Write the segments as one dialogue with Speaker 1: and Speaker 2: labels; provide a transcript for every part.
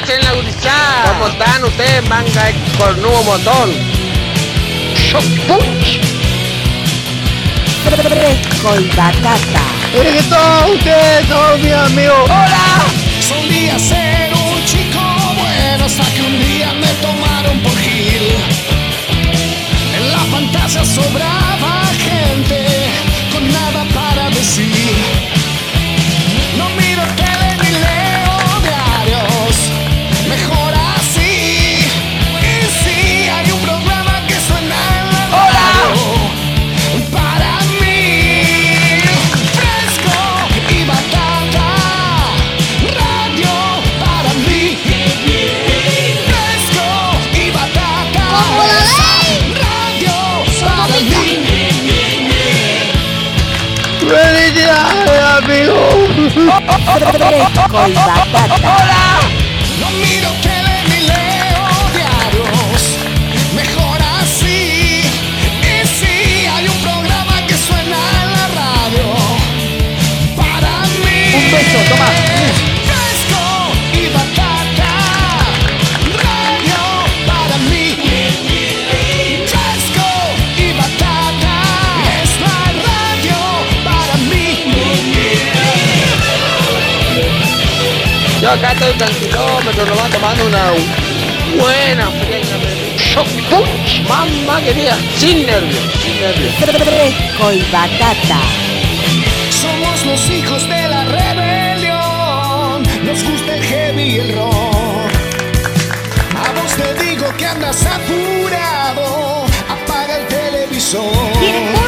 Speaker 1: la? ¿Cómo están ustedes, manga de cornudo botón?
Speaker 2: Shock Punch.
Speaker 3: Fresco y batata.
Speaker 2: ¿Qué tal ustedes, todos mis amigos?
Speaker 1: ¡Hola!
Speaker 4: Solía ser un chico bueno hasta que un día me tomaron por Gil. En la pantalla sobraba gente con nada para decir. No miro tele Fresco y batata. No miro tele ni leo diarios, mejor así. Y si hay un programa que suena en la radio, para mí.
Speaker 2: Un beso, toma.
Speaker 1: Acá estoy tranquilómetro, nomás tomando una buena.
Speaker 2: Shock Punch.
Speaker 1: Mamá querida, sin nervios, sin nervios.
Speaker 3: Fresco y batata.
Speaker 4: Somos los hijos de la rebelión. Nos gusta el heavy y el rock. A vos te digo que andas apurado. Apaga el televisor.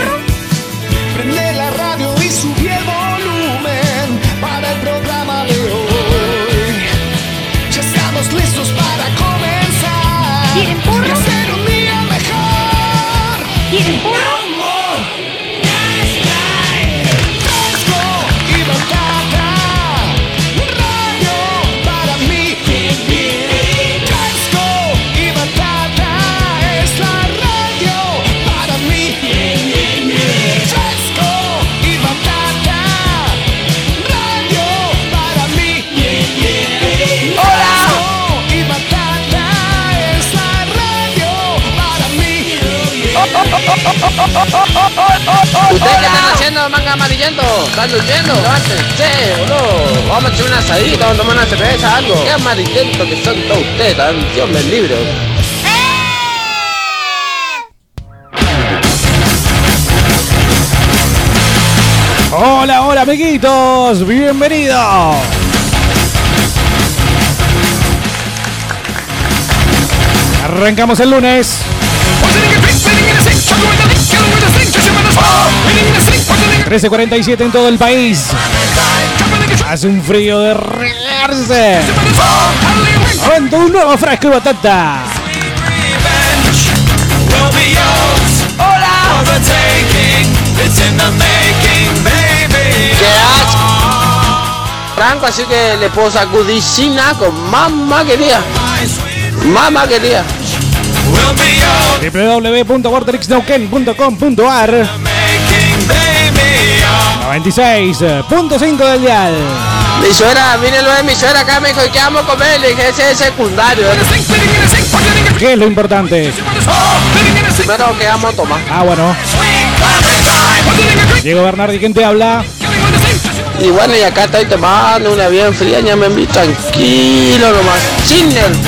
Speaker 1: Amarillento? ¿Están durmiendo? Levántense, boludo. Vamos a hacer una asadita, vamos a tomar una cerveza, algo. Qué amarillento que son todos ustedes, tan Dios me libre.
Speaker 5: Hola, hola amiguitos, bienvenidos. Arrancamos el lunes. 13.47 en todo el país. Hace un frío de regarse. Avento un nuevo fresco y batata.
Speaker 1: ¿Qué hace? Franco, así que le puedo sacudicina con mamá querida. Mamá querida.
Speaker 5: www.vortexnauken.com.ar 96.5 del dial.
Speaker 1: Mi suegra, lo de mi suegra acá, me dijo, ¿qué vamos a comer? Le dije, ese es secundario.
Speaker 5: ¿Qué es lo importante?
Speaker 1: Primero, ¿qué vamos a tomar?
Speaker 5: Ah, bueno. Diego Bernardi, ¿quién te habla?
Speaker 1: Y bueno, y acá estoy tomando una bien fría, ya me vi tranquilo nomás. Sin nervios.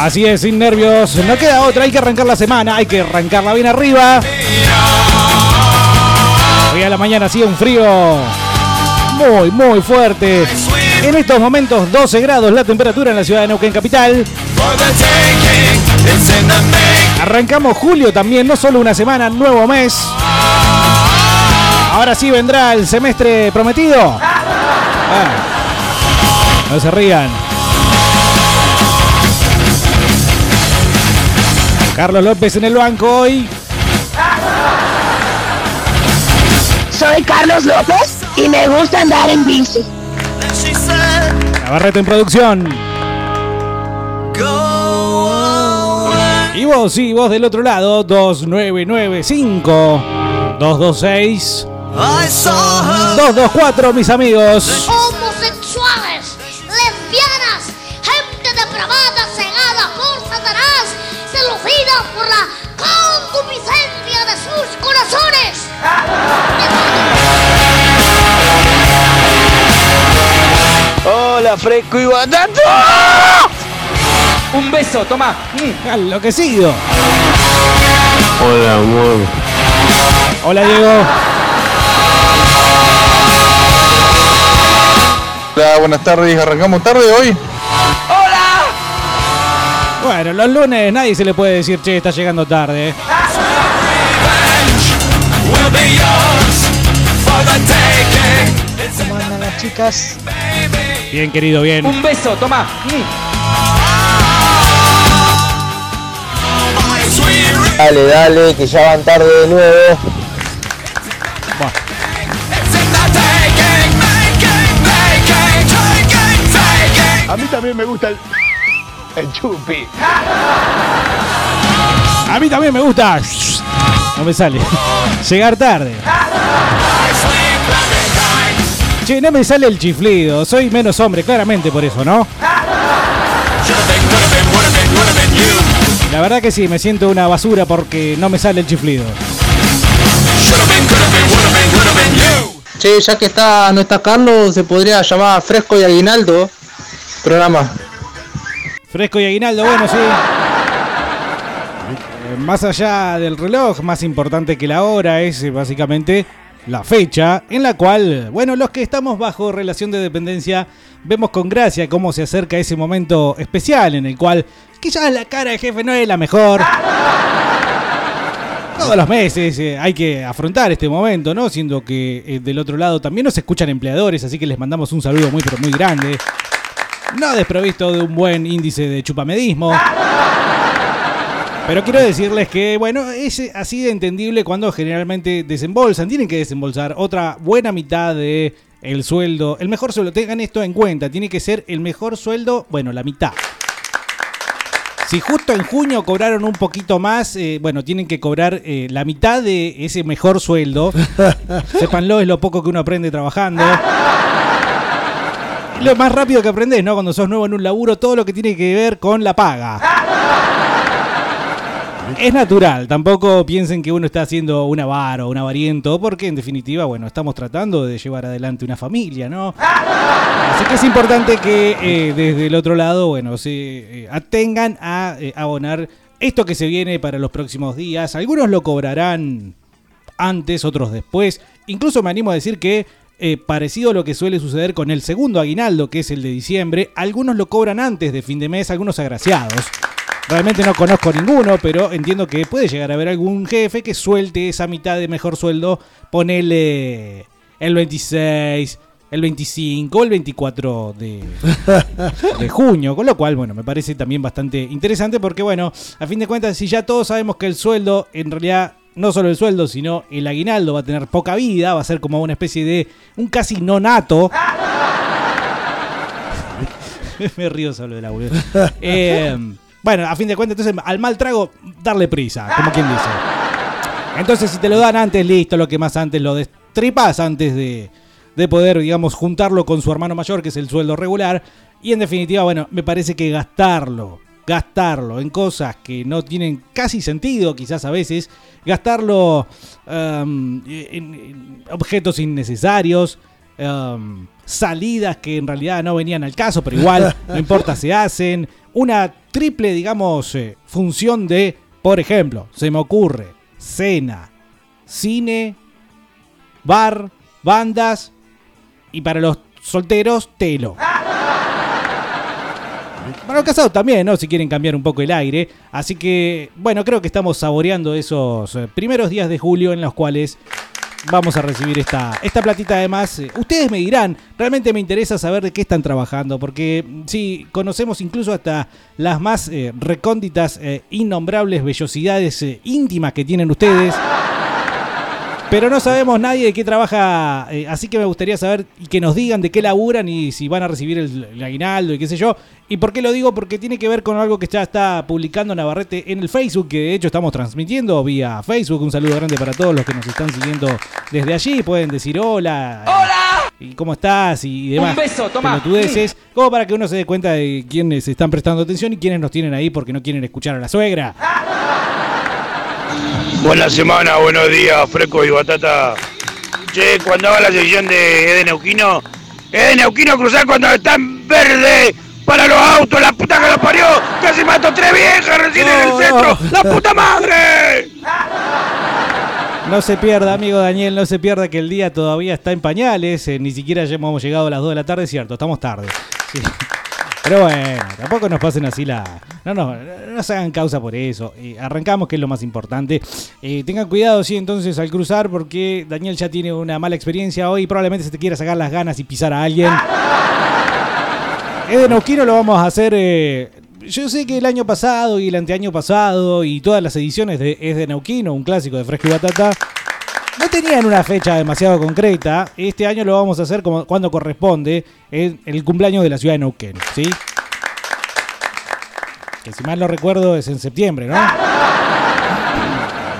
Speaker 5: Así es, sin nervios. No queda otra, hay que arrancar la semana, hay que arrancarla bien arriba. Hoy a la mañana hacía un frío muy, muy fuerte. En estos momentos 12 grados la temperatura en la ciudad de Neuquén Capital. Arrancamos julio también, no solo una semana, nuevo mes. Ahora sí vendrá el semestre prometido. Ah, no se rían. Carlos López en el banco hoy.
Speaker 6: Soy Carlos López y me gusta andar en bici.
Speaker 5: Navarrete en producción. Y vos, sí, vos del otro lado, 2995 226 224, mis amigos.
Speaker 2: Hola, fresco y batata.
Speaker 7: Un beso, toma.
Speaker 5: Enloquecido.
Speaker 2: Hola, amor.
Speaker 5: Hola, Diego.
Speaker 8: Hola, buenas tardes. ¿Arrancamos tarde hoy?
Speaker 5: Bueno, los lunes nadie se le puede decir, che, está llegando tarde.
Speaker 9: ¿Cómo andan las chicas?
Speaker 5: Bien, querido, bien.
Speaker 7: Un beso, toma.
Speaker 2: Dale, dale, que ya van tarde de nuevo. A mí también me gusta el, el chupi.
Speaker 5: A mí también me gusta. No me sale. Llegar tarde. Che, no me sale el chiflido. Soy menos hombre, claramente por eso, ¿no? La verdad que sí, me siento una basura porque no me sale el chiflido.
Speaker 9: Che, ya que está, no está Carlos, se podría llamar Fresco y Aguinaldo. Programa.
Speaker 5: Fresco y aguinaldo, bueno, sí. Eh, Más allá del reloj, más importante que la hora es básicamente la fecha en la cual, bueno, los que estamos bajo relación de dependencia vemos con gracia cómo se acerca ese momento especial en el cual quizás la cara del jefe no es la mejor. Todos los meses eh, hay que afrontar este momento, ¿no? Siendo que eh, del otro lado también nos escuchan empleadores, así que les mandamos un saludo muy pero muy grande. No desprovisto de un buen índice de chupamedismo. Pero quiero decirles que, bueno, es así de entendible cuando generalmente desembolsan. Tienen que desembolsar otra buena mitad de el sueldo. El mejor sueldo, tengan esto en cuenta. Tiene que ser el mejor sueldo, bueno, la mitad. Si justo en junio cobraron un poquito más, eh, bueno, tienen que cobrar eh, la mitad de ese mejor sueldo. Sépanlo, es lo poco que uno aprende trabajando. Lo más rápido que aprendes, ¿no? Cuando sos nuevo en un laburo, todo lo que tiene que ver con la paga. Es natural, tampoco piensen que uno está haciendo un avaro, un avariento, porque en definitiva, bueno, estamos tratando de llevar adelante una familia, ¿no? Así que es importante que eh, desde el otro lado, bueno, se eh, atengan a eh, abonar esto que se viene para los próximos días. Algunos lo cobrarán antes, otros después. Incluso me animo a decir que, parecido a lo que suele suceder con el segundo aguinaldo, que es el de diciembre, algunos lo cobran antes de fin de mes, algunos agraciados. Realmente no conozco ninguno, pero entiendo que puede llegar a haber algún jefe que suelte esa mitad de mejor sueldo, ponele el 26, el 25 o el 24 de, de junio. Con lo cual, bueno, me parece también bastante interesante porque, bueno, a fin de cuentas, si ya todos sabemos que el sueldo, en realidad, no solo el sueldo, sino el aguinaldo va a tener poca vida, va a ser como una especie de un casi nonato. me río solo de la. Eh, bueno, a fin de cuentas, entonces al mal trago, darle prisa, como quien dice. Entonces, si te lo dan antes, listo, lo que más antes lo destripas antes de, de poder, digamos, juntarlo con su hermano mayor, que es el sueldo regular. Y en definitiva, bueno, me parece que gastarlo, gastarlo en cosas que no tienen casi sentido, quizás a veces, gastarlo um, en, en objetos innecesarios, um, salidas que en realidad no venían al caso, pero igual, no importa, se hacen. Una triple, digamos, eh, función de, por ejemplo, se me ocurre, cena, cine, bar, bandas y para los solteros, telo. Para los casados también, ¿no? Si quieren cambiar un poco el aire. Así que, bueno, creo que estamos saboreando esos eh, primeros días de julio en los cuales vamos a recibir esta, esta platita además. Eh, Ustedes me dirán, realmente me interesa saber de qué están trabajando, porque mm, sí, conocemos incluso hasta las más eh, recónditas, eh, innombrables vellosidades eh, íntimas que tienen ustedes. Pero no sabemos nadie de qué trabaja, eh, así que me gustaría saber y que nos digan de qué laburan y si van a recibir el, el aguinaldo y qué sé yo. ¿Y por qué lo digo? Porque tiene que ver con algo que ya está publicando Navarrete en el Facebook, que de hecho estamos transmitiendo vía Facebook. Un saludo grande para todos los que nos están siguiendo desde allí. Pueden decir hola. ¡Hola! ¿Y cómo estás? Y demás.
Speaker 7: Un beso, toma.
Speaker 5: pelotudeces, como para que uno se dé cuenta de quiénes están prestando atención y quiénes nos tienen ahí porque no quieren escuchar a la suegra.
Speaker 2: Buena semana, buenos días, fresco y batata. Che, cuando haga la sección de Eden Neuquino, Eden Neuquino cruzar cuando están verde para los autos, la puta que lo parió. Casi mato tres viejas recién en el centro.
Speaker 5: no.
Speaker 2: ¡La puta madre!
Speaker 5: No se pierda, amigo Daniel, no se pierda que el día todavía está en pañales. eh, ni siquiera ya hemos llegado a las 2 de la tarde, cierto, estamos tarde. Sí. Pero bueno, tampoco nos pasen así la. No, no, no se hagan causa por eso. Eh, arrancamos, que es lo más importante. Eh, tengan cuidado, sí, entonces al cruzar, porque Daniel ya tiene una mala experiencia hoy. Probablemente se te quiera sacar las ganas y pisar a alguien. Es de Neuquino lo vamos a hacer. eh, yo sé que el año pasado y el anteaño pasado y todas las ediciones de Es de Neuquino, un clásico de Fresco y Batata, tenían una fecha demasiado concreta. Este año lo vamos a hacer como cuando corresponde, en el cumpleaños de la ciudad de Neuquén, ¿sí? Que si mal no recuerdo es en septiembre, ¿no?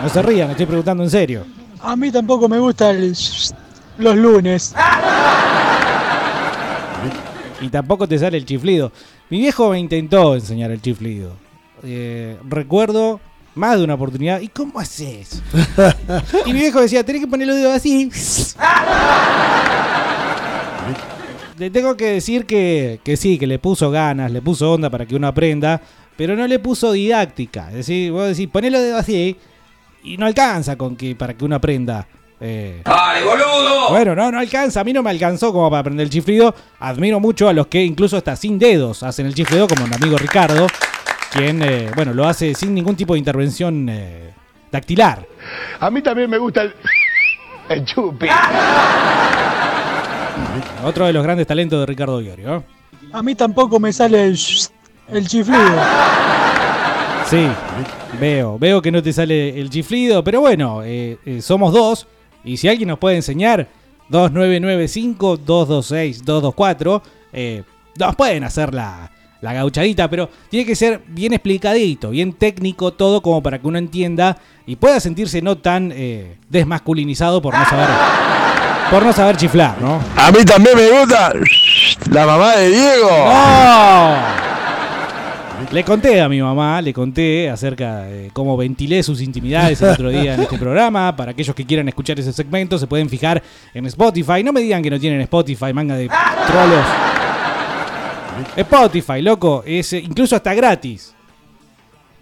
Speaker 5: No se rían, estoy preguntando en serio.
Speaker 10: A mí tampoco me gusta el los lunes.
Speaker 5: Y tampoco te sale el chiflido. Mi viejo me intentó enseñar el chiflido. Eh, recuerdo más de una oportunidad. ¿Y cómo haces? y mi viejo decía, tenés que poner los dedos así. Le tengo que decir que, que sí, que le puso ganas, le puso onda para que uno aprenda, pero no le puso didáctica. Es decir, vos decís, poné los dedos así y no alcanza con que para que uno aprenda. Eh,
Speaker 2: ¡Ay, boludo!
Speaker 5: bueno, no, no alcanza. A mí no me alcanzó como para aprender el chiflido. Admiro mucho a los que incluso hasta sin dedos hacen el chiflido, como mi amigo Ricardo, quien, eh, bueno, lo hace sin ningún tipo de intervención eh, dactilar.
Speaker 2: A mí también me gusta el, el chupi.
Speaker 5: Otro de los grandes talentos de Ricardo Iorio. ¿eh?
Speaker 10: A mí tampoco me sale el, el chiflido.
Speaker 5: Sí, veo, veo que no te sale el chiflido, pero bueno, eh, eh, somos dos. Y si alguien nos puede enseñar, 2995-226-224, eh, nos pueden hacer la, la gauchadita, pero tiene que ser bien explicadito, bien técnico todo, como para que uno entienda y pueda sentirse no tan eh, desmasculinizado por no saber, por no saber chiflar, ¿no?
Speaker 2: A mí también me gusta la mamá de Diego.
Speaker 5: ¡No! Le conté a mi mamá, le conté acerca de cómo ventilé sus intimidades el otro día en este programa. Para aquellos que quieran escuchar ese segmento, se pueden fijar en Spotify. No me digan que no tienen Spotify, manga de trolos. Spotify, loco, es eh, incluso hasta gratis.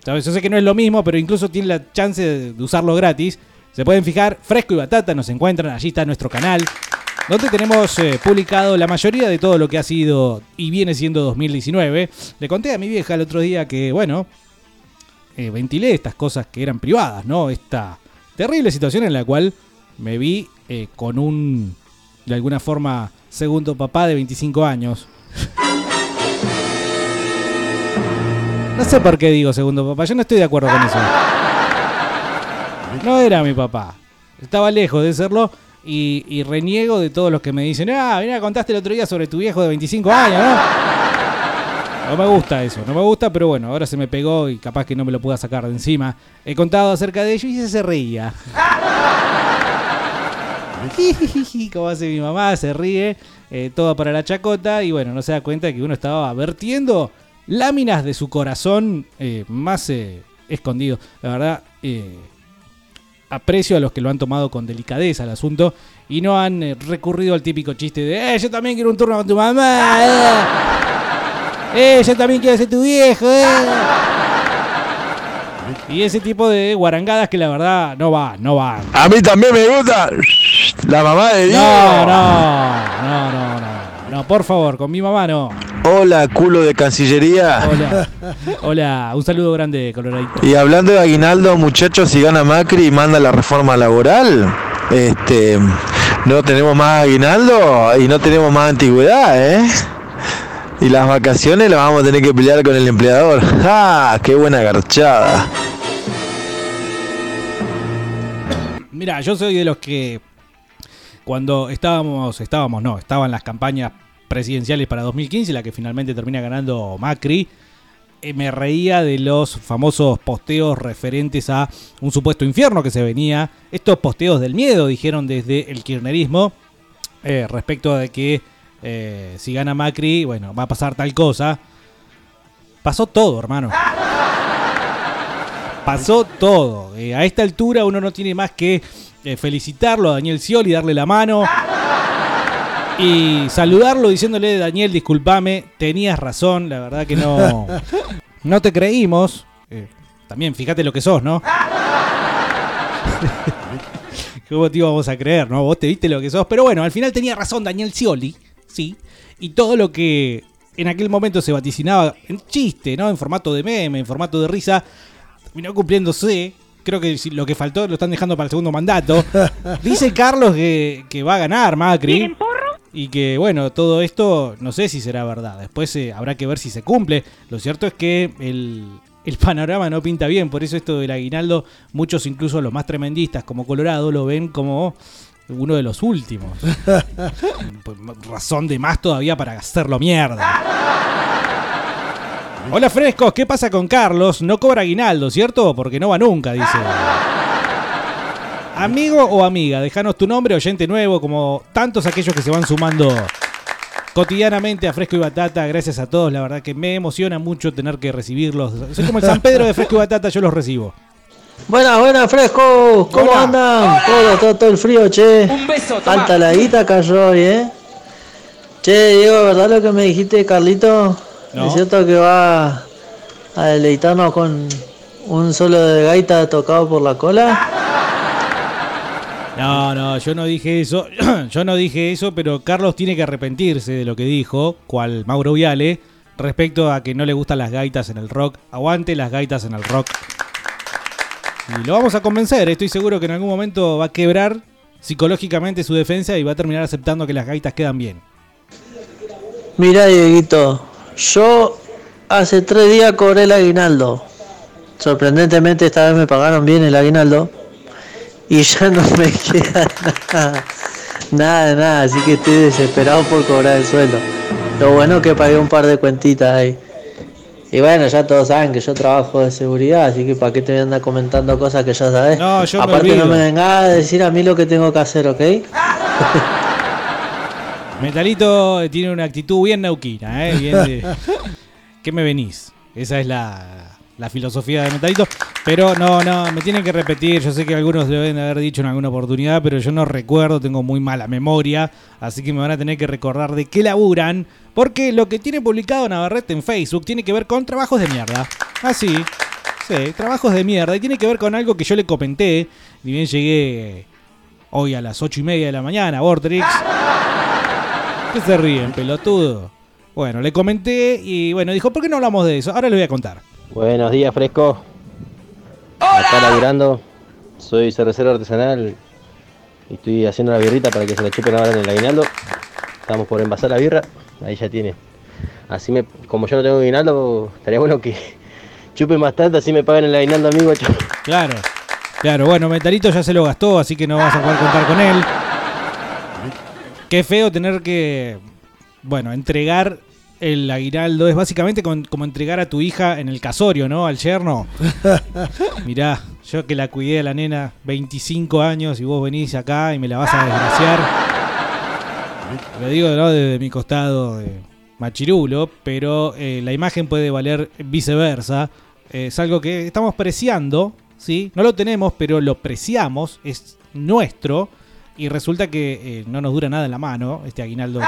Speaker 5: ¿Sabes? Yo sé que no es lo mismo, pero incluso tienen la chance de usarlo gratis. Se pueden fijar, Fresco y Batata nos encuentran, allí está nuestro canal, donde tenemos eh, publicado la mayoría de todo lo que ha sido y viene siendo 2019. Le conté a mi vieja el otro día que, bueno, eh, ventilé estas cosas que eran privadas, ¿no? Esta terrible situación en la cual me vi con un, de alguna forma, segundo papá de 25 años. No sé por qué digo segundo papá, yo no estoy de acuerdo con eso. No era mi papá. Estaba lejos de serlo y, reniego de todos los que me dicen, ah, mira, contaste el otro día sobre tu viejo de 25 años, ¿no? No me gusta eso, no me gusta, pero bueno, ahora se me pegó y capaz que no me lo pueda sacar de encima. He contado acerca de ello y se reía. Como hace mi mamá, se ríe, eh, todo para la chacota y bueno, no se da cuenta que uno estaba vertiendo láminas de su corazón eh, más eh, escondido. La verdad, eh, aprecio a los que lo han tomado con delicadeza el asunto y no han eh, recurrido al típico chiste de, eh, yo también quiero un turno con tu mamá. Eh, yo también quiero ser tu viejo. eh". Y ese tipo de guarangadas que la verdad no van, no van.
Speaker 2: A mí también me gusta la mamá de Diego.
Speaker 5: No, no, no, no, no. No, por favor, con mi mamá no.
Speaker 11: Hola, culo de Cancillería.
Speaker 5: Hola. Hola, un saludo grande, Coloradito.
Speaker 11: Y hablando de aguinaldo, muchachos, si gana Macri y manda la reforma laboral, este, no tenemos más aguinaldo y no tenemos más antigüedad, ¿eh? Y las vacaciones las vamos a tener que pelear con el empleador. ¡Ah! ¡Qué buena garchada!
Speaker 5: Mira, yo soy de los que cuando estábamos, estábamos, no, estaban las campañas presidenciales para 2015, la que finalmente termina ganando Macri, eh, me reía de los famosos posteos referentes a un supuesto infierno que se venía. Estos posteos del miedo, dijeron desde el kirchnerismo, eh, respecto de que eh, si gana Macri, bueno, va a pasar tal cosa. Pasó todo, hermano. Pasó todo. A esta altura uno no tiene más que felicitarlo a Daniel Scioli, darle la mano. Y saludarlo diciéndole, Daniel, discúlpame, tenías razón, la verdad que no, no te creímos. Eh, también fíjate lo que sos, ¿no? ¿Cómo te íbamos a creer, no? Vos te viste lo que sos. Pero bueno, al final tenía razón Daniel Scioli, sí. Y todo lo que en aquel momento se vaticinaba en chiste, ¿no? En formato de meme, en formato de risa, terminó cumpliéndose. Creo que si lo que faltó lo están dejando para el segundo mandato. Dice Carlos que, que va a ganar Macri. Y que, bueno, todo esto no sé si será verdad. Después eh, habrá que ver si se cumple. Lo cierto es que el, el panorama no pinta bien. Por eso esto del aguinaldo, muchos incluso los más tremendistas como Colorado lo ven como uno de los últimos. Razón de más todavía para hacerlo mierda. Hola frescos, ¿qué pasa con Carlos? No cobra aguinaldo, ¿cierto? Porque no va nunca, dice. Amigo o amiga, déjanos tu nombre, oyente nuevo, como tantos aquellos que se van sumando cotidianamente a Fresco y Batata. Gracias a todos, la verdad que me emociona mucho tener que recibirlos. Soy como el San Pedro de Fresco y Batata, yo los recibo.
Speaker 12: Buenas, buenas, fresco. ¿Cómo
Speaker 5: Hola.
Speaker 12: andan? Todo, todo, todo el frío, che.
Speaker 7: Un beso, toma.
Speaker 12: Alta la guita cayó hoy, eh. Che, Diego, ¿verdad lo que me dijiste, Carlito?
Speaker 5: No.
Speaker 12: ¿Es cierto que va a deleitarnos con un solo de gaita tocado por la cola?
Speaker 5: No, no, yo no dije eso. yo no dije eso, pero Carlos tiene que arrepentirse de lo que dijo, cual Mauro Viale, respecto a que no le gustan las gaitas en el rock. Aguante las gaitas en el rock. Y lo vamos a convencer, estoy seguro que en algún momento va a quebrar psicológicamente su defensa y va a terminar aceptando que las gaitas quedan bien.
Speaker 12: Mira, Dieguito, yo hace tres días cobré el aguinaldo. Sorprendentemente esta vez me pagaron bien el aguinaldo. Y ya no me queda nada. Nada, nada, así que estoy desesperado por cobrar el sueldo. Lo bueno que pagué un par de cuentitas ahí. Y bueno, ya todos saben que yo trabajo de seguridad, así que para qué te voy a andar comentando cosas que ya sabes.
Speaker 5: No, yo me
Speaker 12: Aparte no me vengas a decir a mí lo que tengo que hacer, ¿ok?
Speaker 5: Metalito tiene una actitud bien nauquina, ¿eh? Bien de- ¿Qué me venís? Esa es la, la filosofía de Metalito. Pero no, no, me tienen que repetir. Yo sé que algunos lo deben haber dicho en alguna oportunidad, pero yo no recuerdo, tengo muy mala memoria. Así que me van a tener que recordar de qué laburan. Porque lo que tiene publicado Navarrete en Facebook tiene que ver con trabajos de mierda. Así. Sí, trabajos de mierda. Y tiene que ver con algo que yo le comenté. Ni bien llegué hoy a las ocho y media de la mañana, Vortrix. ¿Qué se ríen, pelotudo? Bueno, le comenté y bueno, dijo, ¿por qué no hablamos de eso? Ahora les voy a contar.
Speaker 13: Buenos días, Fresco. Acá laburando. Soy cervecero artesanal y estoy haciendo la birrita para que se la chupen ahora en el aguinaldo. Estamos por envasar la birra. Ahí ya tiene. Así me, como yo no tengo aguinaldo, estaría bueno que chupen bastante, así me pagan el aguinaldo amigo.
Speaker 5: Claro, claro, bueno, Metalito ya se lo gastó, así que no vas a poder contar con él. Qué feo tener que, bueno, entregar el aguinaldo. Es básicamente con- como entregar a tu hija en el casorio, ¿no? Al yerno. Mirá, yo que la cuidé a la nena 25 años y vos venís acá y me la vas a desgraciar. Lo digo ¿no? desde mi costado de machirulo, pero eh, la imagen puede valer viceversa. Eh, es algo que estamos preciando, ¿sí? No lo tenemos, pero lo preciamos, es nuestro. Y resulta que eh, no nos dura nada en la mano este aguinaldo. que-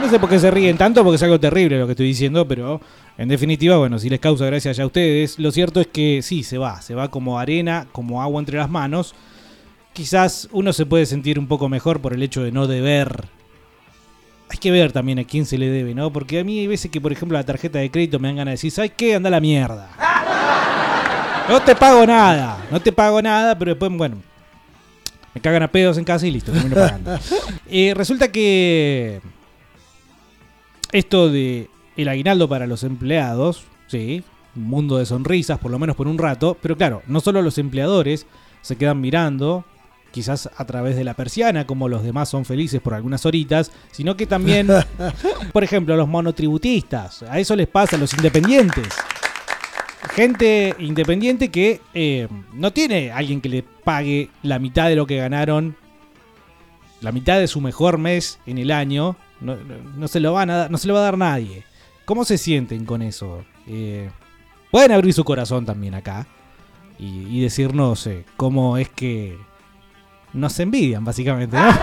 Speaker 5: No sé por qué se ríen tanto, porque es algo terrible lo que estoy diciendo, pero en definitiva, bueno, si les causa gracia ya a ustedes, lo cierto es que sí, se va, se va como arena, como agua entre las manos. Quizás uno se puede sentir un poco mejor por el hecho de no deber. Hay que ver también a quién se le debe, ¿no? Porque a mí hay veces que, por ejemplo, la tarjeta de crédito me dan ganas de decir, ¿sabes qué? Anda a la mierda. No te pago nada, no te pago nada, pero después, bueno, me cagan a pedos en casa y listo, termino pagando. Eh, resulta que esto de el aguinaldo para los empleados, sí, un mundo de sonrisas, por lo menos por un rato, pero claro, no solo los empleadores se quedan mirando, quizás a través de la persiana, como los demás son felices por algunas horitas, sino que también, por ejemplo, los monotributistas, a eso les pasa a los independientes. Gente independiente que eh, no tiene alguien que le pague la mitad de lo que ganaron, la mitad de su mejor mes en el año, no, se lo van a no se lo va a dar nadie. ¿Cómo se sienten con eso? Eh, pueden abrir su corazón también acá y, y decirnos eh, cómo es que nos envidian, básicamente, ¿no?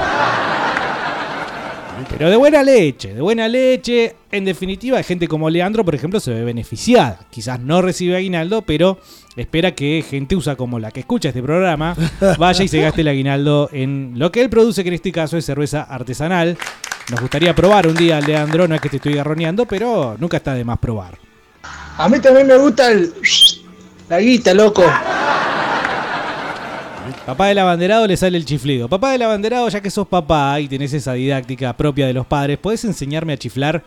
Speaker 5: Pero de buena leche, de buena leche. En definitiva, gente como Leandro, por ejemplo, se ve beneficiada. Quizás no recibe aguinaldo, pero espera que gente usa como la que escucha este programa vaya y se gaste el aguinaldo en lo que él produce, que en este caso es cerveza artesanal. Nos gustaría probar un día, Leandro, no es que te estoy garroneando, pero nunca está de más probar.
Speaker 9: A mí también me gusta el. La guita, loco.
Speaker 5: Papá del abanderado le sale el chiflido. Papá del abanderado, ya que sos papá y tenés esa didáctica propia de los padres, ¿podés enseñarme a chiflar?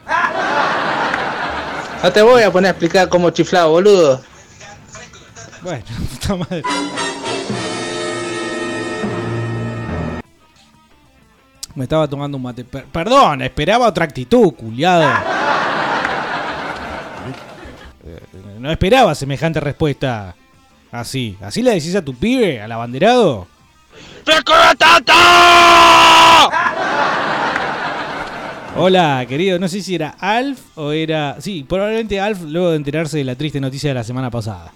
Speaker 9: No te voy a poner a explicar cómo chiflado, boludo.
Speaker 5: Bueno, puta madre. Me estaba tomando un mate. Per- perdón, esperaba otra actitud, culiado. Eh, No esperaba semejante respuesta así. ¿Así le decís a tu pibe, al abanderado? Hola, querido. No sé si era Alf o era. Sí, probablemente Alf luego de enterarse de la triste noticia de la semana pasada.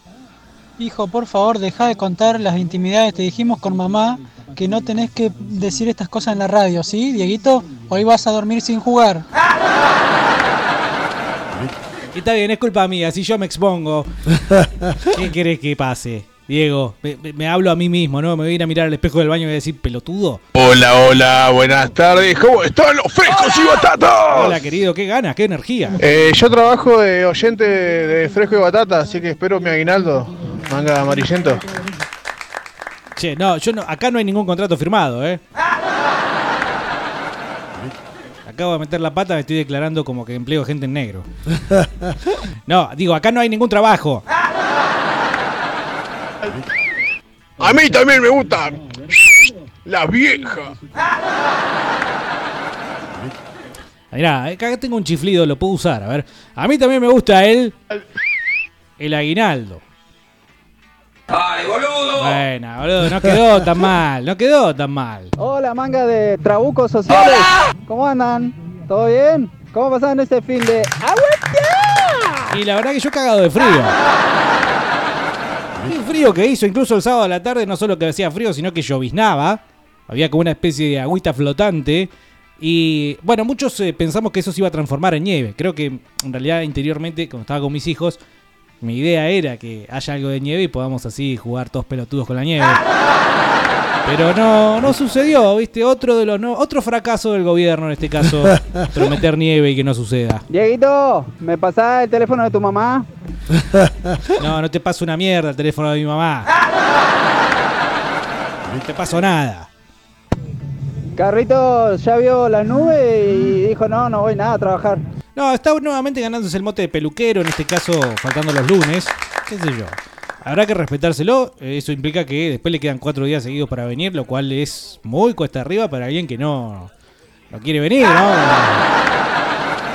Speaker 10: Hijo, por favor, deja de contar las intimidades. Te dijimos con mamá que no tenés que decir estas cosas en la radio, ¿sí, Dieguito? Hoy vas a dormir sin jugar.
Speaker 5: Y Está bien, es culpa mía, si yo me expongo. ¿Qué querés que pase? Diego, me, hablo a mí mismo, ¿no? Me voy a ir a mirar al espejo del baño y voy a decir, pelotudo.
Speaker 2: Hola, hola, buenas tardes. ¿Cómo están los frescos y batatas?
Speaker 5: Hola, querido, qué ganas, qué energía.
Speaker 8: Eh, yo trabajo de oyente de fresco y batata, así que espero mi aguinaldo. Manga amarillento.
Speaker 5: Che, no, yo no, acá no hay ningún contrato firmado, ¿eh? Acabo de meter la pata, me estoy declarando como que empleo gente en negro. No, digo, acá no hay ningún trabajo.
Speaker 2: A mí también me gusta la vieja.
Speaker 5: Mirá, acá tengo un chiflido, lo puedo usar, a ver. A mí también me gusta el. El aguinaldo.
Speaker 14: ¡Ay, boludo!
Speaker 5: Bueno, boludo, no quedó tan mal, no quedó tan mal.
Speaker 15: Hola, manga de trabucos sociales. ¿Cómo andan? ¿Todo bien? ¿Cómo pasaron este fin de
Speaker 5: Y la verdad que yo he cagado de frío. Qué frío que hizo, incluso el sábado a la tarde, no solo que hacía frío, sino que lloviznaba. Había como una especie de agüita flotante. Y bueno, muchos eh, pensamos que eso se iba a transformar en nieve. Creo que en realidad interiormente, cuando estaba con mis hijos, mi idea era que haya algo de nieve y podamos así jugar todos pelotudos con la nieve. Pero no, no sucedió, ¿viste? Otro de los no, otro fracaso del gobierno en este caso, prometer nieve y que no suceda.
Speaker 15: Dieguito, ¿me pasás el teléfono de tu mamá?
Speaker 5: No, no te paso una mierda el teléfono de mi mamá. No te paso nada.
Speaker 15: Carrito ya vio la nube y dijo, no, no voy nada a trabajar.
Speaker 5: No, está nuevamente ganándose el mote de peluquero, en este caso faltando los lunes. ¿Qué sé yo? Habrá que respetárselo. eh, Eso implica que después le quedan cuatro días seguidos para venir, lo cual es muy cuesta arriba para alguien que no, no quiere venir, ¿no?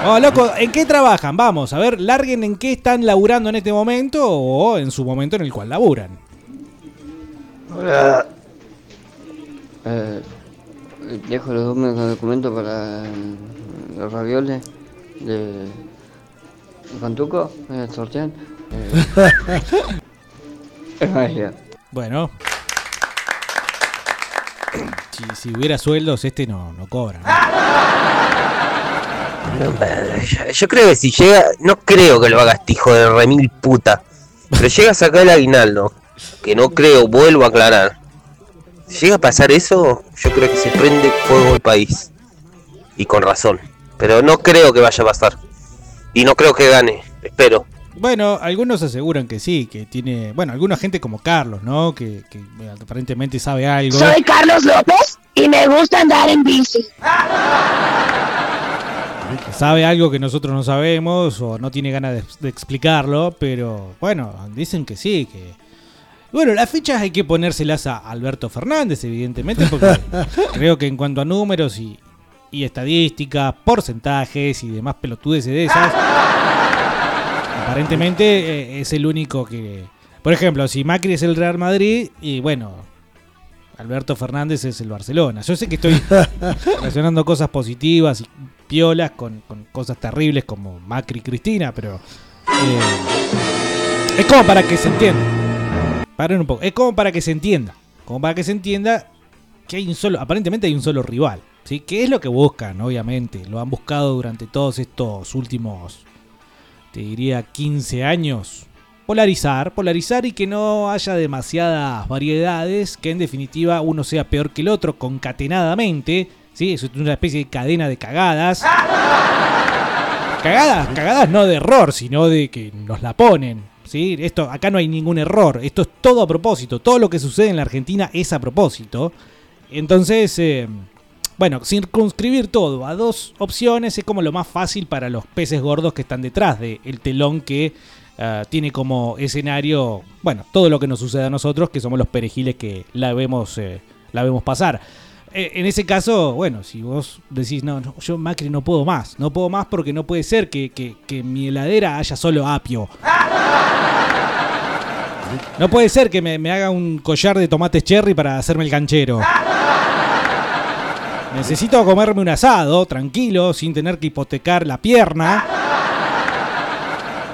Speaker 5: Oh, loco, ¿en qué trabajan? Vamos, a ver, larguen en qué están laburando en este momento o en su momento en el cual laburan.
Speaker 16: Hola. Eh, dejo los documentos para los ravioles de Cantuco, eh, sortean. Eh.
Speaker 5: Bueno. Si, si hubiera sueldos, este no, no cobra. ¿no?
Speaker 17: Yo creo que si llega, no creo que lo haga este hijo de remil puta. Pero llega a sacar el aguinaldo, que no creo, vuelvo a aclarar. Si llega a pasar eso, yo creo que se prende fuego el país. Y con razón. Pero no creo que vaya a pasar. Y no creo que gane, espero.
Speaker 5: Bueno, algunos aseguran que sí, que tiene. Bueno, alguna gente como Carlos, ¿no? Que, que, eh, aparentemente sabe algo.
Speaker 6: Soy Carlos López y me gusta andar en bici.
Speaker 5: Sabe algo que nosotros no sabemos o no tiene ganas de, de explicarlo, pero bueno, dicen que sí, que. Bueno, las fichas hay que ponérselas a Alberto Fernández, evidentemente, porque creo que en cuanto a números y, y estadísticas, porcentajes y demás pelotudeces de esas, aparentemente eh, es el único que... Por ejemplo, si Macri es el Real Madrid y bueno, Alberto Fernández es el Barcelona. Yo sé que estoy relacionando cosas positivas y piolas con, con cosas terribles como Macri y Cristina, pero eh, es como para que se entienda. Paren un poco. Es como para que se entienda. Como para que se entienda que hay un solo, aparentemente hay un solo rival. ¿Sí? ¿Qué es lo que buscan, obviamente? Lo han buscado durante todos estos últimos, te diría, 15 años. Polarizar, polarizar y que no haya demasiadas variedades, que en definitiva uno sea peor que el otro concatenadamente. ¿sí? Es una especie de cadena de cagadas. Cagadas, cagadas no de error, sino de que nos la ponen. ¿sí? Esto, acá no hay ningún error. Esto es todo a propósito. Todo lo que sucede en la Argentina es a propósito. Entonces, eh, bueno, circunscribir todo a dos opciones es como lo más fácil para los peces gordos que están detrás del telón que eh, tiene como escenario, bueno, todo lo que nos sucede a nosotros, que somos los perejiles que la vemos, eh, la vemos pasar. Eh, en ese caso, bueno, si vos decís, no, no, yo Macri no puedo más, no puedo más porque no puede ser que, que- mi heladera haya solo apio. No puede ser que me, me haga un collar de tomates cherry para hacerme el canchero. Necesito comerme un asado, tranquilo, sin tener que hipotecar la pierna.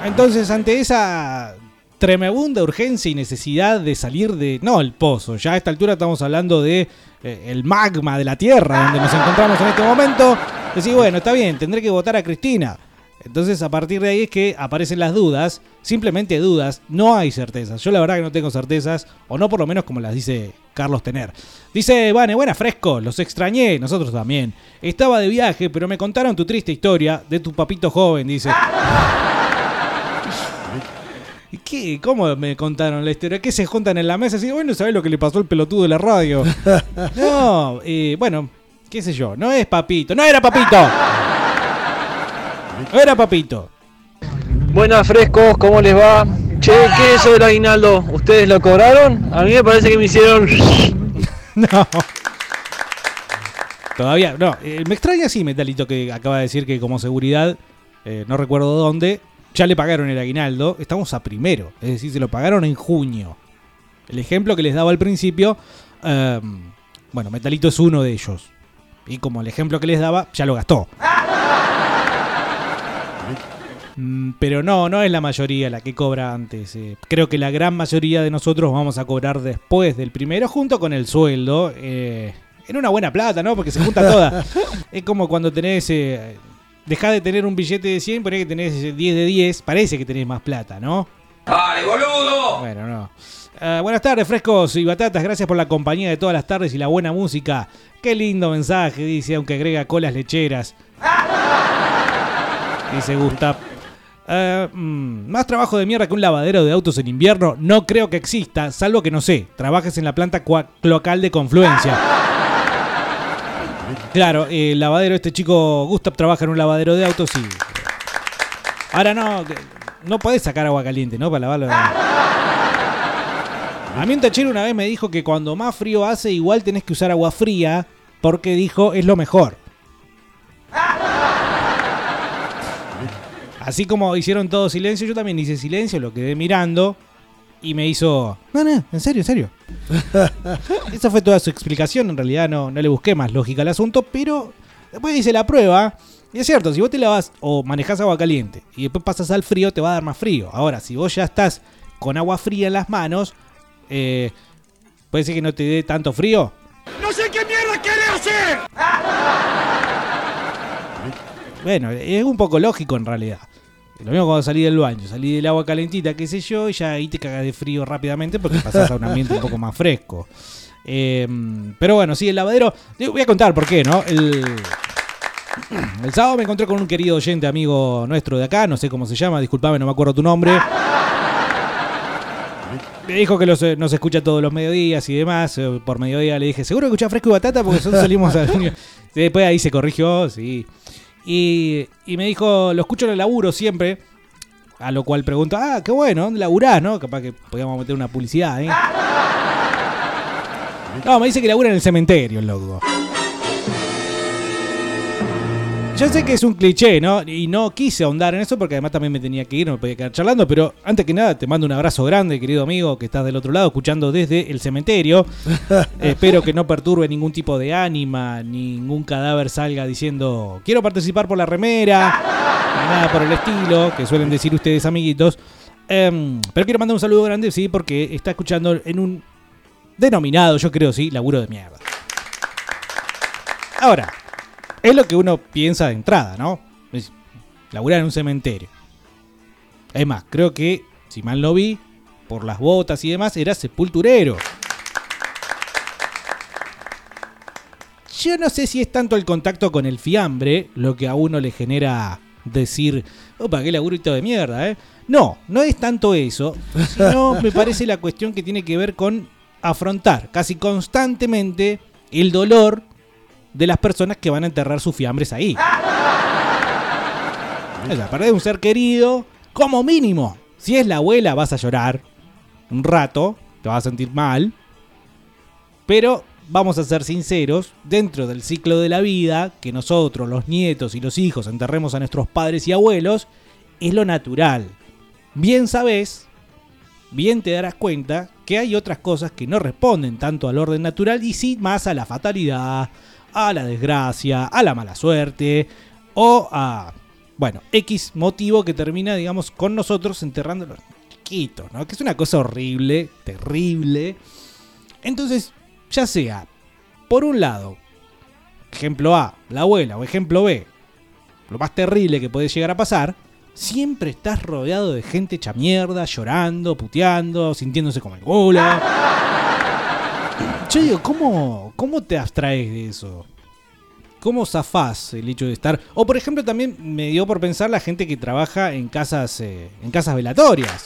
Speaker 5: Entonces, ante esa tremenda urgencia y necesidad de salir de... No, el pozo. Ya a esta altura estamos hablando de eh, el magma de la Tierra, donde nos encontramos en este momento. Decís, bueno, está bien, tendré que votar a Cristina. Entonces, a partir de ahí es que aparecen las dudas, simplemente dudas, no hay certezas. Yo la verdad que no tengo certezas, o no por lo menos como las dice Carlos Tener. Dice, Vane, buena fresco, los extrañé, nosotros también. Estaba de viaje, pero me contaron tu triste historia de tu papito joven, dice. ¿Y qué? ¿Cómo me contaron la historia? ¿Qué se juntan en la mesa? Así, bueno, ¿sabés lo que le pasó al pelotudo de la radio? no, eh, bueno, qué sé yo, no es papito, no era papito. Era papito.
Speaker 12: Buenas frescos, ¿cómo les va? Che, ¿qué es eso del aguinaldo? ¿Ustedes lo cobraron? A mí me parece que me hicieron...
Speaker 5: No. Todavía, no. eh, me extraña sí, Metalito, que acaba de decir que como seguridad, eh, no recuerdo dónde, ya le pagaron el aguinaldo. Estamos a primero, es decir, se lo pagaron en junio. El ejemplo que les daba al principio, eh, bueno, Metalito es uno de ellos. Y como el ejemplo que les daba, ya lo gastó. Mm, Pero no, no es la mayoría la que cobra antes. eh. Creo que la gran mayoría de nosotros vamos a cobrar después del primero, junto con el sueldo. eh, en una buena plata, ¿no? Porque se junta toda. es como cuando tenés. Eh, dejás de tener un billete de 100, ponés que tenés eh, 10 de 10. Parece que tenés más plata, ¿no?
Speaker 14: ¡Ay, boludo!
Speaker 5: Bueno, no. Buenas tardes, frescos y batatas. Gracias por la compañía de todas las tardes y la buena música. Qué lindo mensaje, dice, aunque agrega colas lecheras. Dice Gustav. Ah, mm, más trabajo de mierda que un lavadero de autos en invierno no creo que exista, salvo que no sé, trabajes en la planta cloacal de confluencia. Claro, el lavadero, este chico Gustav trabaja en un lavadero de autos y. Ahora no, no podés sacar agua caliente, ¿no? Para lavarlo. A mí un tachero una vez me dijo que cuando más frío hace, igual tenés que usar agua fría, porque dijo es lo mejor. Así como hicieron todo silencio, yo también hice silencio, lo quedé mirando y me hizo. No, no, en serio, en serio. Esa fue toda su explicación. En realidad no, no le busqué más lógica al asunto, pero después hice la prueba. Y es cierto, si vos te lavas o manejás agua caliente y después pasas al frío, te va a dar más frío. Ahora, si vos ya estás con agua fría en las manos, eh, puede ser que no te dé tanto frío.
Speaker 2: ¡No sé qué mierda quiere hacer!
Speaker 5: Bueno, es un poco lógico en realidad. Lo mismo cuando salí del baño, salí del agua calentita, qué sé yo, y ya ahí te cagas de frío rápidamente porque pasás a un ambiente un poco más fresco. Eh, pero bueno, sí, el lavadero. Voy a contar por qué, ¿no? El, el sábado me encontré con un querido oyente amigo nuestro de acá, no sé cómo se llama, disculpame, no me acuerdo tu nombre. Me dijo que los, eh, nos escucha todos los mediodías y demás. eh, Por mediodía le dije, ¿seguro que escucha fresco y batata? Porque nosotros salimos a... Después ahí se corrigió, sí. Y, y me dijo, lo escucho en el laburo siempre. A lo cual pregunto, ah, qué bueno, ¿dónde laburás, no? Capaz que podíamos meter una publicidad, ¿eh? No, me dice que labura en el cementerio, el loco. Yo sé que es un cliché, ¿no? Y no quise ahondar en eso porque además también me tenía que ir, no me podía quedar charlando. Pero antes que nada, te mando un abrazo grande, querido amigo, que estás del otro lado escuchando desde el cementerio. Espero que no perturbe ningún tipo de ánima, ningún cadáver salga diciendo quiero participar por la remera, ni nada por el estilo, que suelen decir ustedes, amiguitos. Em, pero quiero mandar un saludo grande, sí, porque está escuchando en un denominado, yo creo, sí, laburo de mierda. Ahora, es lo que uno piensa de entrada, ¿no? Es laburar en un cementerio. Es más, creo que, si mal no vi, por las botas y demás, era sepulturero. Yo no sé si es tanto el contacto con el fiambre lo que a uno le genera decir, opa, qué laburito de mierda, ¿eh? No, no es tanto eso, sino me parece la cuestión que tiene que ver con afrontar casi constantemente el dolor de las personas que van a enterrar sus fiambres ahí. O sea, perder un ser querido, como mínimo. Si es la abuela, vas a llorar un rato, te vas a sentir mal. Pero vamos a ser sinceros, dentro del ciclo de la vida, que nosotros, los nietos y los hijos, enterremos a nuestros padres y abuelos, es lo natural. Bien sabes, bien te darás cuenta que hay otras cosas que no responden tanto al orden natural y sí más a la fatalidad, a la desgracia, a la mala suerte o a, bueno, X motivo que termina, digamos, con nosotros enterrándolos chiquitos, ¿no? Que es una cosa horrible, terrible. Entonces, ya sea, por un lado, ejemplo A, la abuela, o ejemplo B, lo más terrible que puede llegar a pasar, siempre estás rodeado de gente hecha mierda, llorando, puteando, sintiéndose como el culo. Yo digo, ¿cómo, ¿cómo te abstraes de eso? ¿Cómo zafás el hecho de estar? O por ejemplo también me dio por pensar la gente que trabaja en casas, eh, en casas velatorias.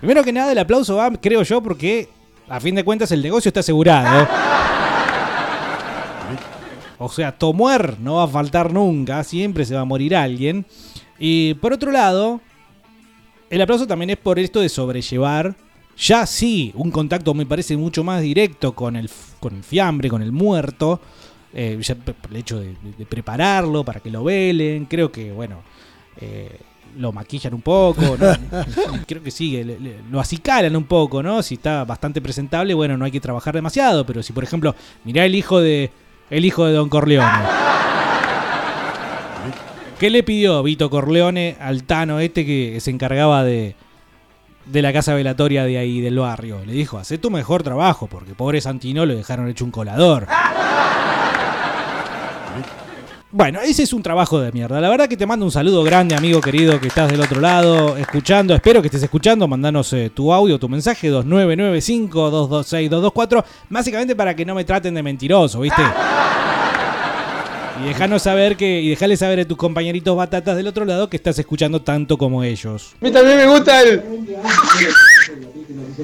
Speaker 5: Primero que nada el aplauso va, creo yo, porque a fin de cuentas el negocio está asegurado. O sea, Tomuer no va a faltar nunca, siempre se va a morir alguien. Y por otro lado, el aplauso también es por esto de sobrellevar, ya sí, un contacto me parece mucho más directo con el, con el fiambre, con el muerto. eh, ya el hecho de, de prepararlo para que lo velen, creo que, bueno, eh, lo maquillan un poco, ¿no? creo que sí, le- le- lo acicalan un poco, ¿no? Si está bastante presentable, bueno, no hay que trabajar demasiado, pero si por ejemplo, mirá el hijo de el hijo de Don Corleone. ¿Qué le pidió Vito Corleone al Tano este que se encargaba de, de la casa velatoria de ahí del barrio? Le dijo, haz tu mejor trabajo, porque pobre Santino lo dejaron hecho un colador. Bueno, ese es un trabajo de mierda. La verdad que te mando un saludo grande, amigo querido, que estás del otro lado escuchando. Espero que estés escuchando. Mandanos eh, tu audio, tu mensaje, 2995-226-224. Básicamente para que no me traten de mentiroso, ¿viste? Y dejanos saber que. Y dejale saber a tus compañeritos batatas del otro lado que estás escuchando tanto como ellos.
Speaker 9: A mí también me gusta el.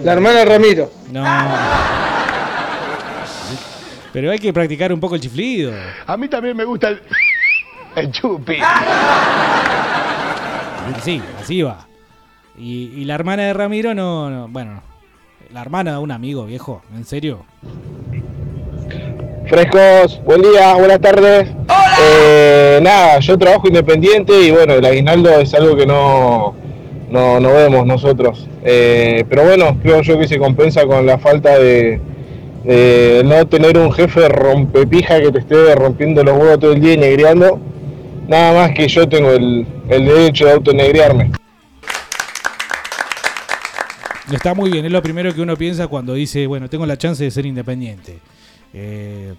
Speaker 9: La hermana Ramiro.
Speaker 5: No. Pero hay que practicar un poco el chiflido.
Speaker 2: A mí también me gusta el. El chupi.
Speaker 5: Así, así va. Y, y la hermana de Ramiro no, no, Bueno, la hermana de un amigo viejo, ¿en serio?
Speaker 8: Frescos, buen día, buenas tardes. Eh, nada, yo trabajo independiente y bueno, el aguinaldo es algo que no, no, no vemos nosotros. Eh, pero bueno, creo yo que se compensa con la falta de, de no tener un jefe rompepija que te esté rompiendo los huevos todo el día y negreando. Nada más que yo tengo el, el derecho de autonegrearme.
Speaker 5: Está muy bien, es lo primero que uno piensa cuando dice, bueno, tengo la chance de ser independiente. Eh,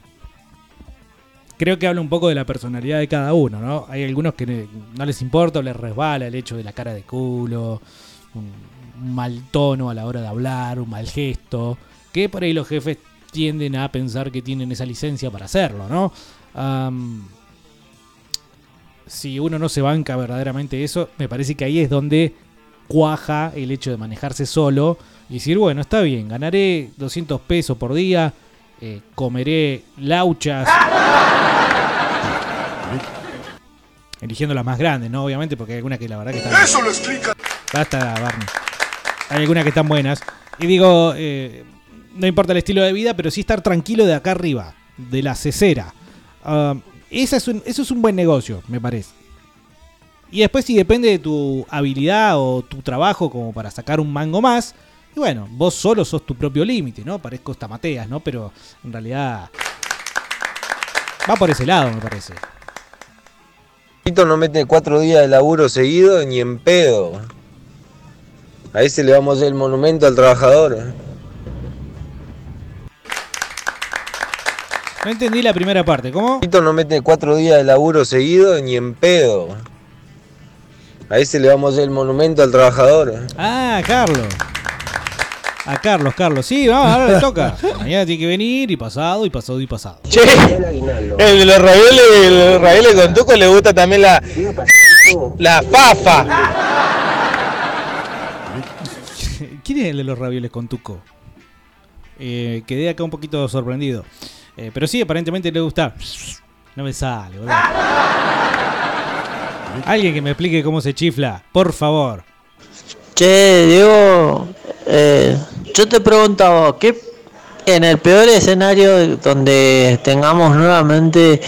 Speaker 5: creo que habla un poco de la personalidad de cada uno, ¿no? Hay algunos que no les importa o les resbala el hecho de la cara de culo, un, mal tono a la hora de hablar, un mal gesto, que por ahí los jefes tienden a pensar que tienen esa licencia para hacerlo, ¿no? Si uno no se banca verdaderamente eso, me parece que ahí es donde cuaja el hecho de manejarse solo y decir, bueno, está bien, ganaré 200 pesos por día, eh, comeré lauchas. Eligiendo las más grandes, ¿no? Obviamente, porque hay algunas que la verdad que están...
Speaker 14: Eso lo explica.
Speaker 5: Basta, Barney. Hay algunas que están buenas. Y digo, eh, no importa el estilo de vida, pero sí estar tranquilo de acá arriba, de la cesera. Esa es un- eso es un buen negocio, me parece. Y después si depende de tu habilidad o tu trabajo como para sacar un mango más, y bueno, vos solo sos tu propio límite, ¿no? Parezco Stamateas, ¿no? Pero en realidad va por ese lado, me parece.
Speaker 17: Tito no mete cuatro días de laburo seguido ni en pedo. A ese le vamos a hacer el monumento al trabajador.
Speaker 5: No entendí la primera parte. ¿Cómo?
Speaker 17: Tito no mete cuatro días de laburo seguido ni en pedo. A ese le vamos a hacer el monumento al trabajador.
Speaker 5: Ah, Carlos. A Carlos, Carlos. Sí, vamos, ahora le toca. Mañana tiene que venir y pasado y pasado y pasado.
Speaker 8: Che, el de los ravioles, el de los ravioles con tuco le gusta también la. La fafa.
Speaker 5: ¿Quién es el de los ravioles con tuco? Eh, quedé acá un poquito sorprendido. Eh, pero sí, aparentemente le gusta. No me sale, boludo. Alguien que me explique cómo se chifla, por favor.
Speaker 12: Che, Diego, eh, yo te preguntaba, ¿qué en el peor escenario donde tengamos nuevamente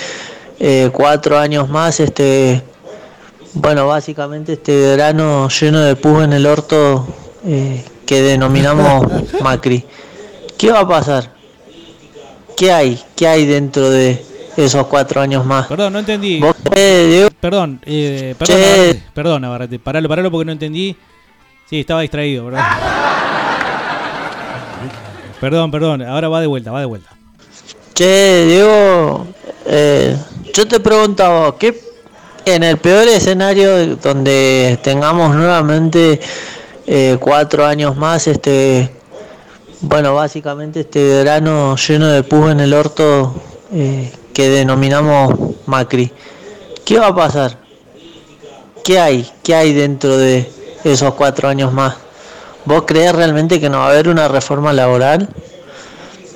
Speaker 12: eh, cuatro años más, este, bueno, básicamente este verano lleno de pus en el orto eh, que denominamos Macri, ¿qué va a pasar? ¿Qué hay? ¿Qué hay dentro de esos cuatro años más?
Speaker 5: Perdón, no entendí. Perdón, eh, perdón. Navarrete, perdón, Navarrete. Paralo, paralo porque no entendí. Sí, estaba distraído, ¿verdad? Perdón, perdón, ahora va de vuelta, va de vuelta.
Speaker 12: Che, Diego, eh, yo te preguntaba, ¿qué en el peor escenario donde tengamos nuevamente eh, cuatro años más, este, bueno, básicamente este verano lleno de pus en el orto eh, que denominamos Macri, ¿qué va a pasar? ¿Qué hay? ¿Qué hay dentro de esos cuatro años más? ¿Vos crees realmente que no va a haber una reforma laboral?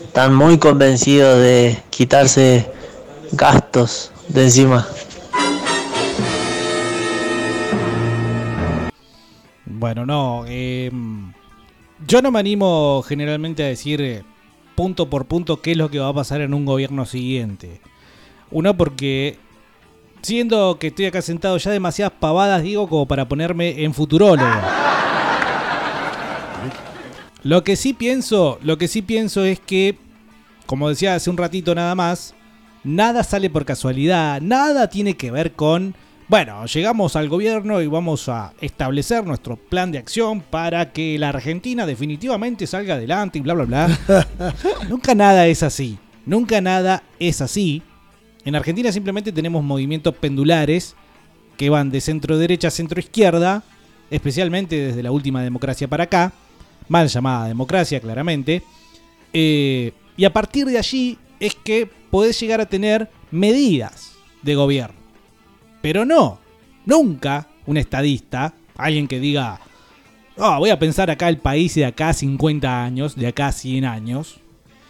Speaker 12: Están muy convencidos de quitarse gastos de encima.
Speaker 5: Bueno, no. eh, yo no me animo generalmente a decir eh, punto por punto qué es lo que va a pasar en un gobierno siguiente. Uno porque siendo que estoy acá sentado ya demasiadas pavadas digo como para ponerme en futurólogo. Lo que sí pienso, lo que sí pienso es que, como decía hace un ratito nada más, nada sale por casualidad, nada tiene que ver con, bueno, llegamos al gobierno y vamos a establecer nuestro plan de acción para que la Argentina definitivamente salga adelante y bla, bla, bla. Nunca nada es así, nunca nada es así. En Argentina simplemente tenemos movimientos pendulares que van de centro derecha a centro izquierda, especialmente desde la última democracia para acá, mal llamada democracia claramente, eh, y a partir de allí es que podés llegar a tener medidas de gobierno. Pero no, nunca un estadista, alguien que diga, "Ah, voy a pensar acá el país de acá 50 años, de acá 100 años.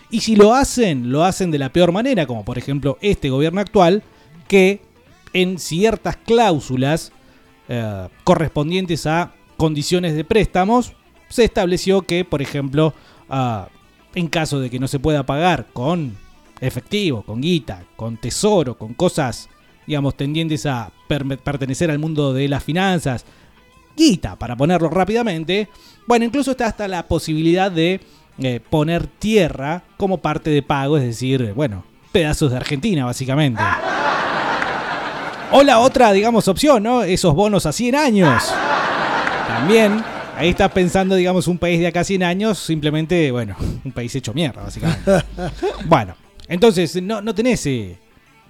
Speaker 5: Y si lo hacen, lo hacen de la peor manera, como por ejemplo este gobierno actual, que en ciertas cláusulas eh, correspondientes a condiciones de préstamos, se estableció que, por ejemplo, ah, en caso de que no se pueda pagar con efectivo, con guita, con tesoro, con cosas, digamos, tendientes a per- pertenecer al mundo de las finanzas, guita, para ponerlo rápidamente, bueno, incluso está hasta la posibilidad de eh, poner tierra como parte de pago, es decir, bueno, pedazos de Argentina, básicamente. O la otra, digamos, opción, ¿no? Esos bonos a 100 años. También, ahí estás pensando, digamos, un país de acá 100 años, simplemente, bueno, un país hecho mierda, básicamente. Bueno, entonces, no, no tenés eh,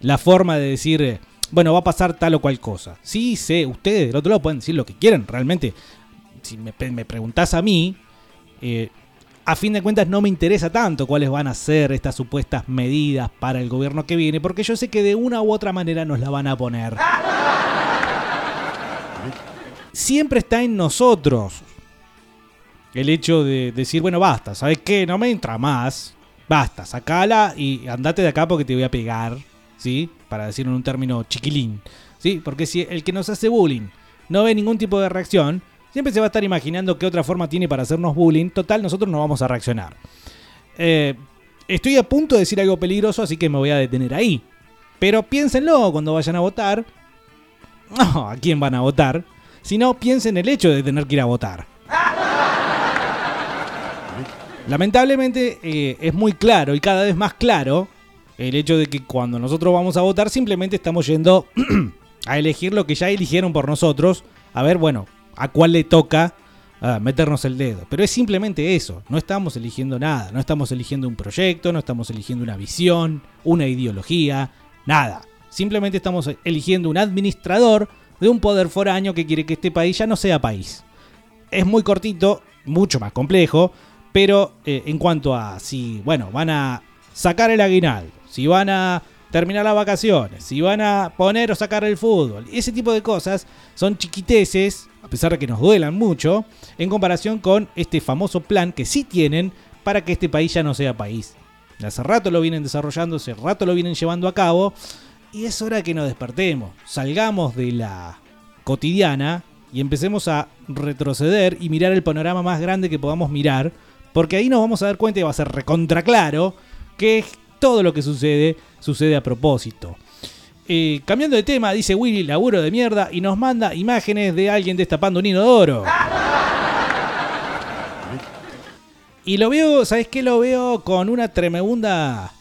Speaker 5: la forma de decir, eh, bueno, va a pasar tal o cual cosa. Sí, sé, ustedes del otro lado pueden decir lo que quieran, realmente. Si me, me preguntás a mí, eh, a fin de cuentas no me interesa tanto cuáles van a ser estas supuestas medidas para el gobierno que viene, porque yo sé que de una u otra manera nos la van a poner. Siempre está en nosotros el hecho de decir, bueno, basta, ¿sabes qué? No me entra más. Basta, sacala y andate de acá porque te voy a pegar, ¿sí? Para decirlo en un término chiquilín, ¿sí? Porque si el que nos hace bullying no ve ningún tipo de reacción, siempre se va a estar imaginando qué otra forma tiene para hacernos bullying. Total, nosotros no vamos a reaccionar. Eh, estoy a punto de decir algo peligroso, así que me voy a detener ahí. Pero piénsenlo cuando vayan a votar. No, ¿a quién van a votar? Sino piensen el hecho de tener que ir a votar. Lamentablemente eh, es muy claro y cada vez más claro el hecho de que cuando nosotros vamos a votar simplemente estamos yendo a elegir lo que ya eligieron por nosotros. A ver, bueno, a cuál le toca a meternos el dedo. Pero es simplemente eso. No estamos eligiendo nada. No estamos eligiendo un proyecto, no estamos eligiendo una visión, una ideología, nada. Simplemente estamos eligiendo un administrador de un poder foráneo que quiere que este país ya no sea país. Es muy cortito, mucho más complejo, pero eh, en cuanto a si, bueno, van a sacar el aguinaldo, si van a terminar las vacaciones, si van a poner o sacar el fútbol, ese tipo de cosas son chiquiteces, a pesar de que nos duelan mucho, en comparación con este famoso plan que sí tienen para que este país ya no sea país. Hace rato lo vienen desarrollando, hace rato lo vienen llevando a cabo, y es hora que nos despertemos, salgamos de la cotidiana y empecemos a retroceder y mirar el panorama más grande que podamos mirar, porque ahí nos vamos a dar cuenta y va a ser recontra claro que todo lo que sucede sucede a propósito. Eh, cambiando de tema, dice Willy, laburo de mierda, y nos manda imágenes de alguien destapando un inodoro. Y lo veo, ¿sabes qué? Lo veo con una tremenda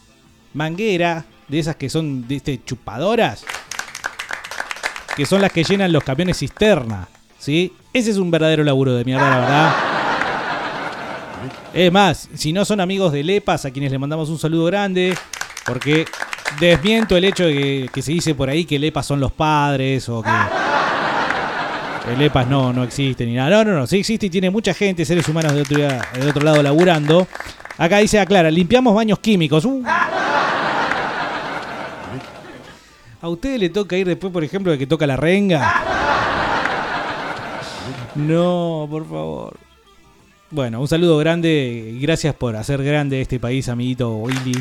Speaker 5: manguera de esas que son de este, chupadoras, que son las que llenan los camiones cisterna. ¿sí? Ese es un verdadero laburo de mierda, la verdad. Es más, si no son amigos de Lepas, a quienes le mandamos un saludo grande, porque desmiento el hecho de que, se dice por ahí que Lepas son los padres o que el EPAS no, no existe ni nada. No, no, no, sí existe y tiene mucha gente, seres humanos de otro, de otro lado laburando. Acá dice, aclara, limpiamos baños químicos. Uh. ¿A ustedes le toca ir después, por ejemplo, de que toca la renga? No, por favor. Bueno, un saludo grande y gracias por hacer grande este país, amiguito Willy.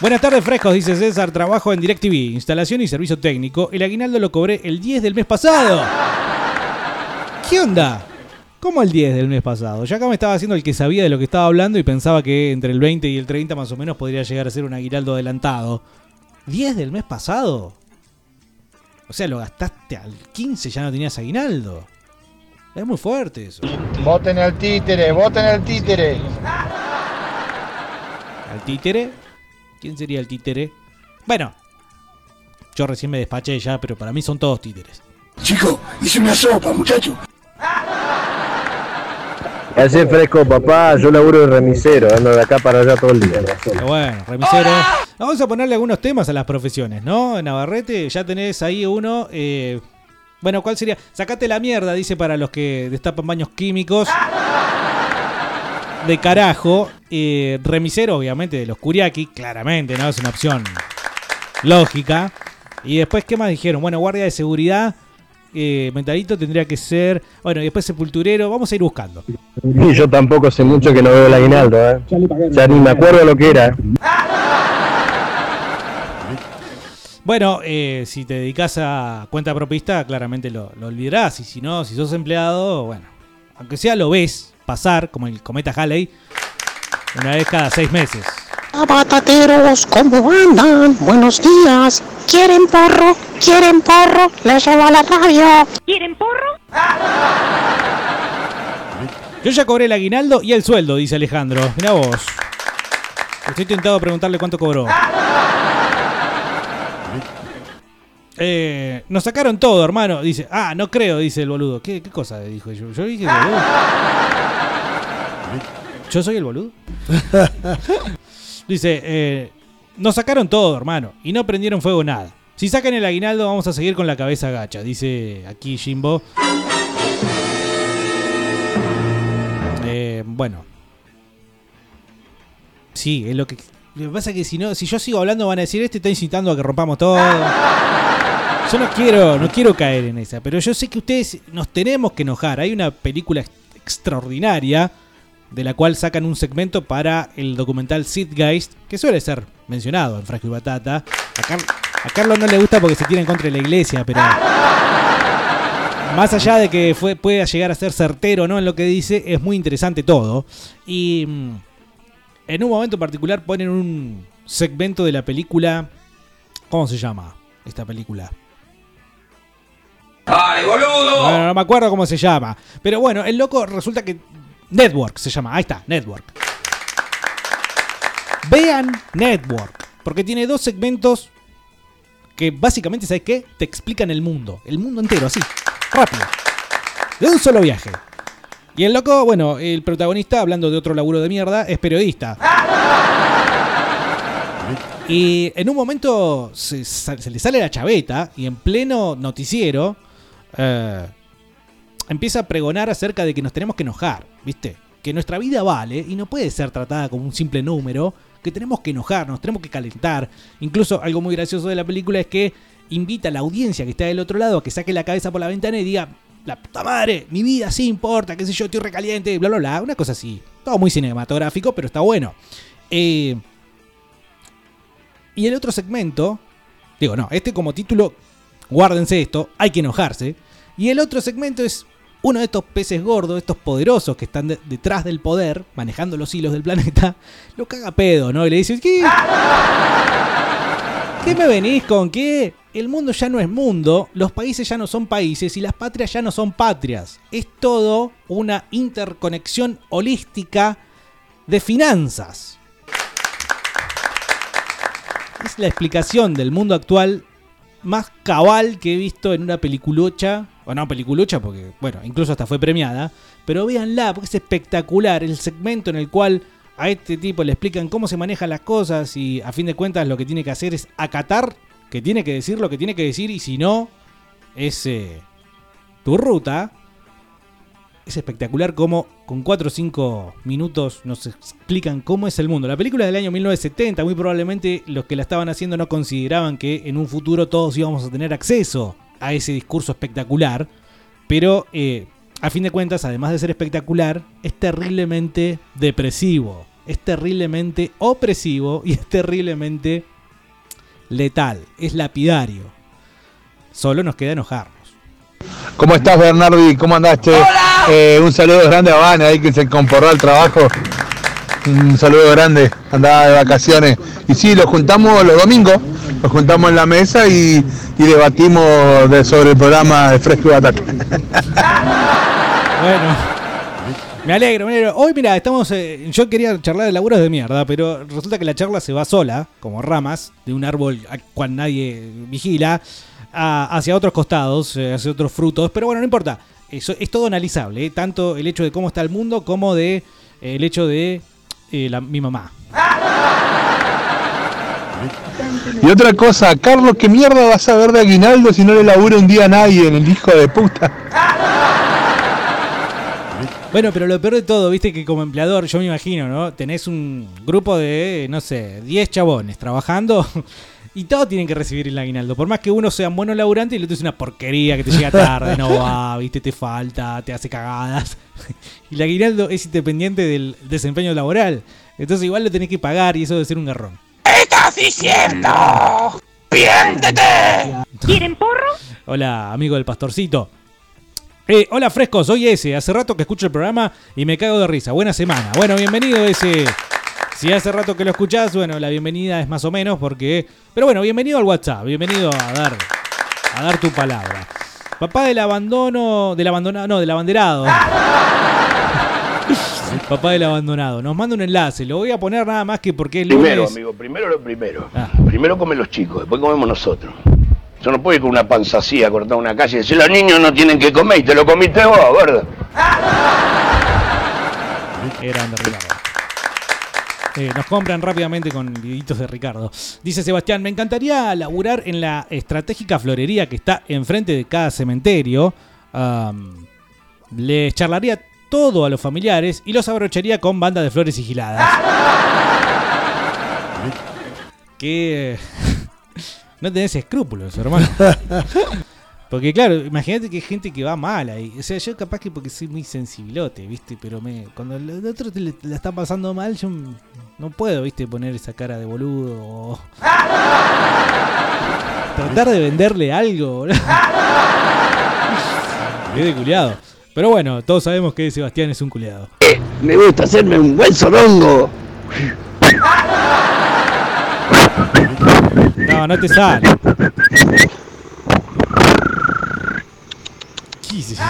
Speaker 5: Buenas tardes, frescos, dice César. Trabajo en DirecTV, instalación y servicio técnico. El aguinaldo lo cobré el 10 del mes pasado. ¿Qué onda? ¿Cómo el 10 del mes pasado? Ya acá me estaba haciendo el que sabía de lo que estaba hablando y pensaba que entre el 20 y el 30 más o menos podría llegar a ser un aguinaldo adelantado. ¿10 del mes pasado? O sea, lo gastaste al 15, ya no tenías aguinaldo. Es muy fuerte eso.
Speaker 2: Voten al títere, voten al títere.
Speaker 5: ¿Al títere? ¿Quién sería el títere? Bueno, yo recién me despaché ya, pero para mí son todos títeres.
Speaker 2: Chico, hice una sopa, muchacho.
Speaker 11: Hace fresco, papá. Yo laburo de remisero, ando de acá para allá todo el día.
Speaker 5: Pero bueno, remisero. Vamos a ponerle algunos temas a las profesiones, ¿no? Navarrete, ya tenés ahí uno. eh, bueno, ¿cuál sería? Sacate la mierda, dice para los que destapan baños químicos. De carajo. Eh, remisero, obviamente, de los Kuriaki, claramente, ¿no? Es una opción lógica. Y después, ¿qué más dijeron? Bueno, guardia de seguridad. Eh, mentalito tendría que ser. Bueno, y después sepulturero. Vamos a ir buscando.
Speaker 11: Y yo tampoco sé mucho que no veo el aguinaldo, ¿eh? Ya ni me acuerdo lo que era.
Speaker 5: Bueno, eh, si te dedicas a cuenta propista, claramente lo, lo olvidarás. Y si no, si sos empleado, bueno, aunque sea lo ves pasar, como el cometa Halley, una vez cada seis meses.
Speaker 18: Batateros, ¿cómo andan? Buenos días. ¿Quieren porro? ¿Quieren porro? Les llevo a la radio. ¿Quieren porro?
Speaker 5: Yo ya cobré el aguinaldo y el sueldo, dice Alejandro. Mira vos. Estoy tentado a preguntarle cuánto cobró. Eh, nos sacaron todo, hermano. Dice, ah, no creo, dice el boludo. ¿Qué, qué cosa dijo yo? Yo dije boludo. ¿Yo soy el boludo? dice, eh, nos sacaron todo, hermano. Y no prendieron fuego nada. Si sacan el aguinaldo, vamos a seguir con la cabeza gacha. Dice aquí Jimbo. Eh, bueno. Sí, es lo que. Lo que pasa es que si no, si yo sigo hablando van a decir, este está incitando a que rompamos todo. Yo no quiero, no quiero caer en esa, pero yo sé que ustedes nos tenemos que enojar. Hay una película ex- extraordinaria de la cual sacan un segmento para el documental Geist que suele ser mencionado en Frasco y Batata. A, Car- Carlos no le gusta porque se tira en contra de la iglesia, pero más allá de que fue, pueda llegar a ser certero no en lo que dice, es muy interesante todo. Y mm, en un momento particular ponen un segmento de la película. ¿Cómo se llama esta película?
Speaker 14: ¡Dale, boludo!
Speaker 5: Bueno, no me acuerdo cómo se llama. Pero bueno, el loco resulta que. Network se llama. Ahí está, Network. Vean Network. Porque tiene dos segmentos que básicamente, ¿sabes qué? Te explican el mundo. El mundo entero, así. Rápido. De un solo viaje. Y el loco, bueno, el protagonista, hablando de otro laburo de mierda, es periodista. Y en un momento se, le sale la chaveta y en pleno noticiero eh, empieza a pregonar acerca de que nos tenemos que enojar, ¿viste? Que nuestra vida vale y no puede ser tratada como un simple número, que tenemos que enojarnos, tenemos que calentar. Incluso algo muy gracioso de la película es que invita a la audiencia que está del otro lado a que saque la cabeza por la ventana y diga, la puta madre, mi vida sí importa, qué sé yo, estoy recaliente, bla, bla, bla, una cosa así. Todo muy cinematográfico, pero está bueno. Eh, y el otro segmento, digo, no, este como título, guárdense esto, hay que enojarse. Y el otro segmento es uno de estos peces gordos, estos poderosos que están de- detrás del poder, manejando los hilos del planeta, lo caga pedo, ¿no? Y le dice, ¿qué? ¿Qué me venís con qué? El mundo ya no es mundo, los países ya no son países y las patrias ya no son patrias. Es todo una interconexión holística de finanzas. Es la explicación del mundo actual más cabal que he visto en una peliculocha. O no, peliculocha porque, bueno, incluso hasta fue premiada. Pero véanla, porque es espectacular el segmento en el cual a este tipo le explican cómo se manejan las cosas y a fin de cuentas lo que tiene que hacer es acatar, que tiene que decir lo que tiene que decir y si no, es eh, tu ruta. Es espectacular cómo con 4 o 5 minutos nos explican cómo es el mundo. La película del año 1970, muy probablemente los que la estaban haciendo no consideraban que en un futuro todos íbamos a tener acceso a ese discurso espectacular. Pero eh, a fin de cuentas, además de ser espectacular, es terriblemente depresivo. Es terriblemente opresivo y es terriblemente letal. Es lapidario. Solo nos queda enojarnos.
Speaker 8: ¿Cómo estás, Bernardi? ¿Cómo andaste? Eh, un saludo grande a Vane, ahí que se comporró al trabajo. Un saludo grande, andaba de vacaciones. Y sí, lo juntamos los domingos, nos juntamos en la mesa y, y debatimos de- sobre el programa de Fresco y Batata.
Speaker 5: Bueno, me alegro, me alegro. Hoy, mira, estamos. eh, yo quería charlar de laburos de mierda, pero resulta que la charla se va sola, como ramas de un árbol a cual nadie vigila, a- hacia otros costados, eh, hacia otros frutos. Pero bueno, no importa. Eso es todo analizable, eh, tanto el hecho de cómo está el mundo como de eh, el hecho de eh, la- mi mamá.
Speaker 8: Y otra cosa, Carlos, ¿qué mierda vas a ver de Aguinaldo si no le labura un día a nadie en el hijo de puta?
Speaker 5: Bueno, pero lo peor de todo, viste que como empleador, yo me imagino, ¿no? Tenés un grupo de, no sé, 10 chabones trabajando y todos tienen que recibir el aguinaldo. Por más que uno sea un bueno laburante y el otro es una porquería que te llega tarde, no va, viste, te falta, te hace cagadas. Y el aguinaldo es independiente del desempeño laboral. Entonces igual lo tenés que pagar y eso debe ser un garrón.
Speaker 2: estás diciendo? ¡Piéntete!
Speaker 3: ¿Quieren porro?
Speaker 5: Hola, amigo del pastorcito. Eh, hola, fresco, soy ese. Hace rato que escucho el programa y me cago de risa. Buena semana. Bueno, bienvenido ese. Si hace rato que lo escuchás, bueno, la bienvenida es más o menos porque. Pero bueno, bienvenido al WhatsApp. Bienvenido a dar, a dar tu palabra. Papá del abandono. Del abandonado. No, del abanderado. Papá del abandonado. Nos manda un enlace. Lo voy a poner nada más que porque es lunes.
Speaker 2: Primero, amigo, primero lo primero.
Speaker 5: Ah.
Speaker 2: Primero comen los chicos, después comemos nosotros. Yo no puedo ir con una panza así a cortar una calle y decir los niños no tienen que comer y te lo comiste vos, gordo.
Speaker 5: Grande, Ricardo. Eh, nos compran rápidamente con videitos de Ricardo. Dice Sebastián, me encantaría laburar en la estratégica florería que está enfrente de cada cementerio. Les charlaría todo a los familiares y los abrocharía con bandas de flores sigiladas. que no tenés escrúpulos, hermano. Porque claro, imagínate que hay gente que va mal ahí. O sea, yo capaz que porque soy muy sensibilote, ¿viste? Pero me cuando el otro te le- la está pasando mal, yo no puedo, ¿viste? Poner esa cara de boludo o... Tratar de venderle algo, boludo. Es de culiado. Pero bueno, todos sabemos que Sebastián es un culiado.
Speaker 2: Me gusta hacerme un buen sorongo.
Speaker 5: No, no te sale. ¿Qué es eso?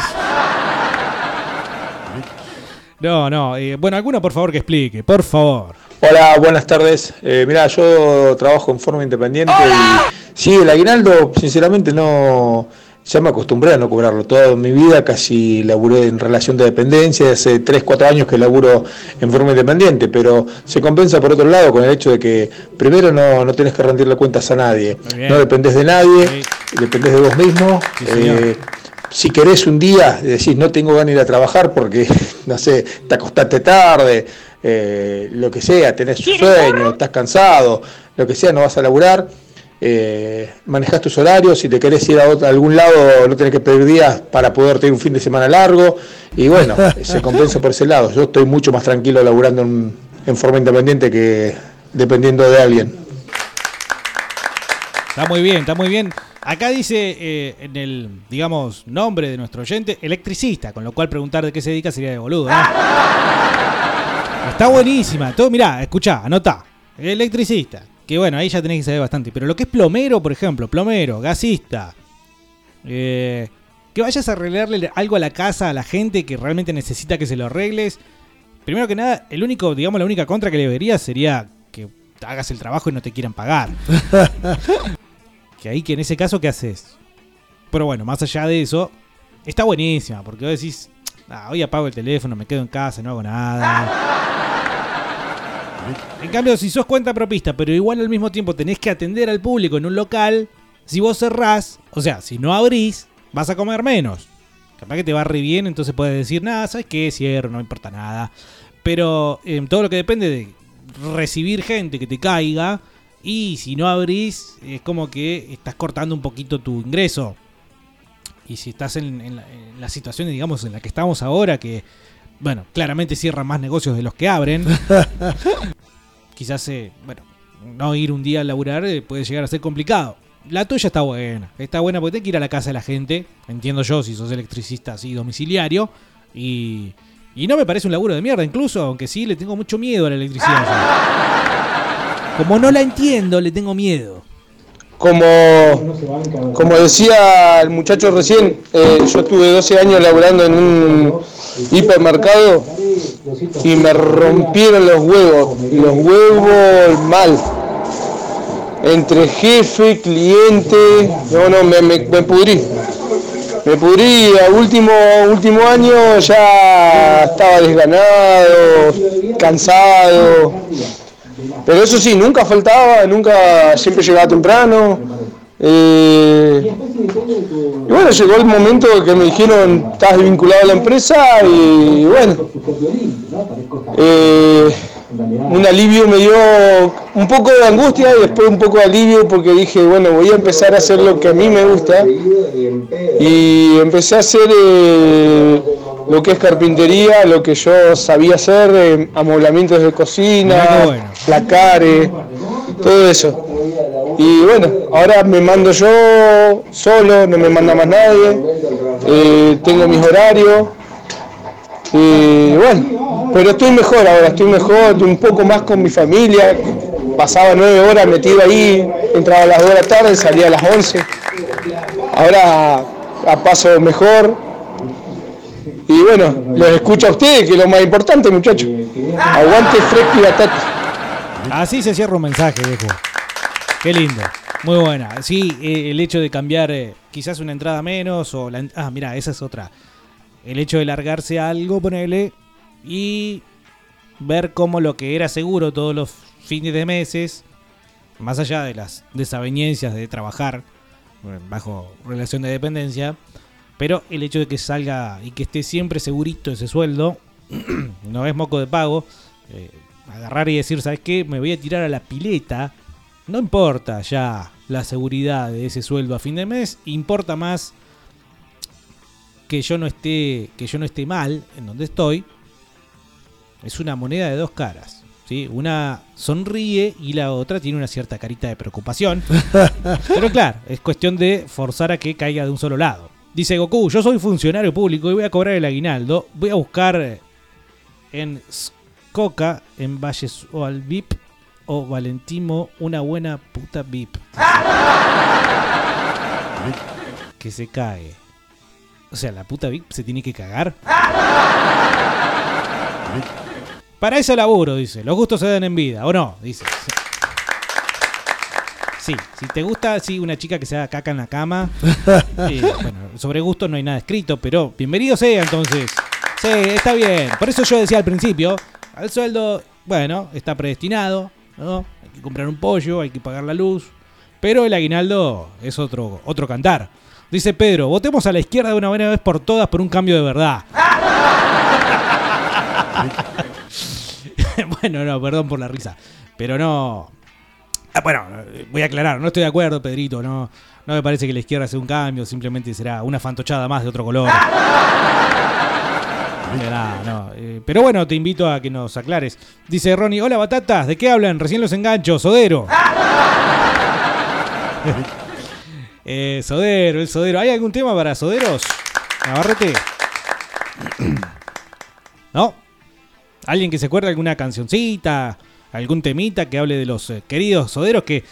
Speaker 5: No, no. eh, bueno, alguno por favor que explique, por favor.
Speaker 19: Hola, buenas tardes. Eh, mira, yo trabajo en forma independiente y sí, el aguinaldo, sinceramente no, ya me acostumbré a no cobrarlo. Toda mi vida casi laburé en relación de dependencia, hace 3, 4 años que laburo en forma independiente, pero se compensa por otro lado con el hecho de que primero no, no tenés que rendirle cuentas a nadie, no dependés de nadie, dependés de vos mismo.
Speaker 5: señor.
Speaker 19: eh, si querés un día decís no tengo ganas de ir a trabajar porque, no sé, te acostaste tarde, eh, lo que sea, tenés sueño, estás cansado, lo que sea, no vas a laburar, eh, manejás tus horarios, si te querés ir a, otro- a algún lado no tenés que pedir días para poder tener un fin de semana largo y bueno, se compensa por ese lado. Yo estoy mucho más tranquilo laburando en, en forma independiente que dependiendo de alguien.
Speaker 5: Está muy bien, está muy bien. Acá dice eh, en el, digamos, nombre de nuestro oyente, electricista, con lo cual preguntar de qué se dedica sería de boludo. ¿no? Está buenísima. Todo, mirá, escuchá, anotá. Electricista. Que bueno, ahí ya tenés que saber bastante. Pero lo que es plomero, por ejemplo, plomero, gasista. eh, que vayas a arreglarle algo a la casa a la gente que realmente necesita que se lo arregles. Primero que nada, el único, digamos, la única contra que le vería sería que hagas el trabajo y no te quieran pagar. que ahí que en ese caso, ¿qué haces? Pero bueno, más allá de eso, está buenísima, porque vos decís, "Ah, hoy apago el teléfono, me quedo en casa, no hago nada. En cambio, si sos cuenta propista, pero igual al mismo tiempo tenés que atender al público en un local, si vos cerrás, o sea, si no abrís, vas a comer menos. Capaz que te va re bien, entonces puedes decir, nada, ¿sabes qué? Cierro, no importa nada. Pero eh, todo lo que depende de recibir gente que te caiga, y si no abrís, es como que estás cortando un poquito tu ingreso. Y si estás en, en la, en la situación, digamos, en la que estamos ahora, que, bueno, claramente cierran más negocios de los que abren, quizás, eh, bueno, no ir un día a laburar eh, puede llegar a ser complicado. La tuya está buena, está buena porque tenés que ir a la casa de la gente, entiendo yo si sos electricista así domiciliario, y, y no me parece un laburo de mierda, incluso, aunque sí le tengo mucho miedo a la electricidad. Como no la entiendo, le tengo miedo.
Speaker 8: Como, como decía el muchacho recién, eh, yo estuve 12 años laburando en un hipermercado y me rompieron los huevos, los huevos mal. Entre jefe, cliente, no, no, me, me, me pudrí. Me pudrí, a último, último año ya estaba desganado, cansado. Pero eso sí, nunca faltaba, nunca, siempre llegaba temprano. Eh, y bueno, llegó el momento que me dijeron, estás vinculado a la empresa y bueno, eh, un alivio me dio un poco de angustia y después un poco de alivio porque dije, bueno, voy a empezar a hacer lo que a mí me gusta y empecé a hacer eh, lo que es carpintería, lo que yo sabía hacer, eh, amoblamientos de cocina, placares, todo eso. Y bueno, ahora me mando yo solo, no me manda más nadie, eh, tengo mis horarios. Y bueno, pero estoy mejor ahora, estoy mejor, estoy un poco más con mi familia. Pasaba nueve horas metido ahí, entraba a las dos de la tarde, salía a las once. Ahora a paso mejor. Y bueno, los escucho a ustedes, que es lo más importante, muchachos. Aguante fresco y batata.
Speaker 5: Así se cierra un mensaje, viejo. Qué lindo. Muy buena. Sí, eh, el hecho de cambiar eh, quizás una entrada menos o la... Ah, mira, esa es otra. El hecho de largarse algo, ponele, y ver cómo lo que era seguro todos los fines de meses, más allá de las desavenencias de trabajar eh, bajo relación de dependencia, pero el hecho de que salga y que esté siempre segurito ese sueldo, no es moco de pago, eh, agarrar y decir, ¿sabes qué? Me voy a tirar a la pileta. No importa ya la seguridad de ese sueldo a fin de mes, importa más que yo no esté que yo no esté mal en donde estoy. Es una moneda de dos caras. ¿sí? Una sonríe y la otra tiene una cierta carita de preocupación. Pero claro, es cuestión de forzar a que caiga de un solo lado. Dice Goku, yo soy funcionario público y voy a cobrar el aguinaldo. Voy a buscar en Coca, en Valles o al VIP o Valentimo una buena puta VIP. Que se cae. O sea, la puta VIP se tiene que cagar. Para eso laburo, dice. Los gustos se dan en vida, ¿o no? Dice. Sí, si te gusta, sí, una chica que se haga caca en la cama. eh, bueno, sobre gusto no hay nada escrito, pero bienvenido sea entonces. Sí, está bien. Por eso yo decía al principio, al sueldo, bueno, está predestinado, ¿no? Hay que comprar un pollo, hay que pagar la luz. Pero el aguinaldo es otro, otro cantar. Dice Pedro, votemos a la izquierda de una buena vez por todas por un cambio de verdad. bueno, no, perdón por la risa. Pero no. Ah, bueno, voy a aclarar, no estoy de acuerdo, Pedrito. No, no me parece que la izquierda sea un cambio, simplemente será una fantochada más de otro color. No, eh, pero bueno, te invito a que nos aclares. Dice Ronnie, hola batatas, ¿de qué hablan? Recién los engancho, Sodero. Eh, Sodero, el Sodero. ¿Hay algún tema para Soderos? Navarrete. ¿No? ¿Alguien que se acuerde de alguna cancioncita? ¿Algún temita que hable de los eh, queridos Soderos que,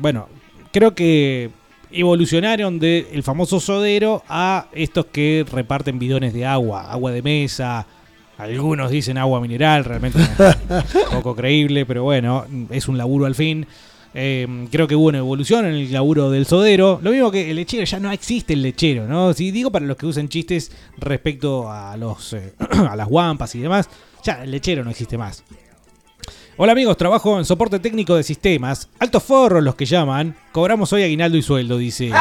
Speaker 5: bueno, creo que evolucionaron del famoso Sodero a estos que reparten bidones de agua, agua de mesa. Algunos dicen agua mineral, realmente poco creíble, pero bueno, es un laburo al fin. Eh, creo que hubo una evolución en el laburo del sodero. Lo mismo que el lechero, ya no existe el lechero, ¿no? Si digo para los que usan chistes respecto a los eh, a las guampas y demás, ya el lechero no existe más. Hola amigos, trabajo en soporte técnico de sistemas. Altos forros los que llaman. Cobramos hoy aguinaldo y sueldo, dice.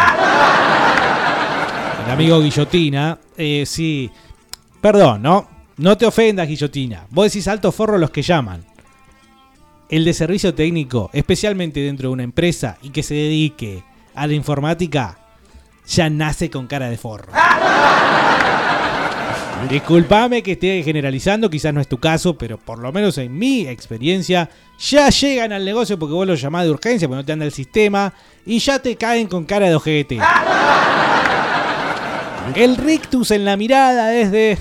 Speaker 5: El amigo Guillotina. Eh, sí. Perdón, ¿no? No te ofendas, Guillotina. Vos decís altos forros los que llaman el de servicio técnico, especialmente dentro de una empresa y que se dedique a la informática, ya nace con cara de forro. Disculpame que esté generalizando, quizás no es tu caso, pero por lo menos en mi experiencia, ya llegan al negocio porque vos lo llamás de urgencia, porque no te anda el sistema, y ya te caen con cara de ojete. El rictus en la mirada es de...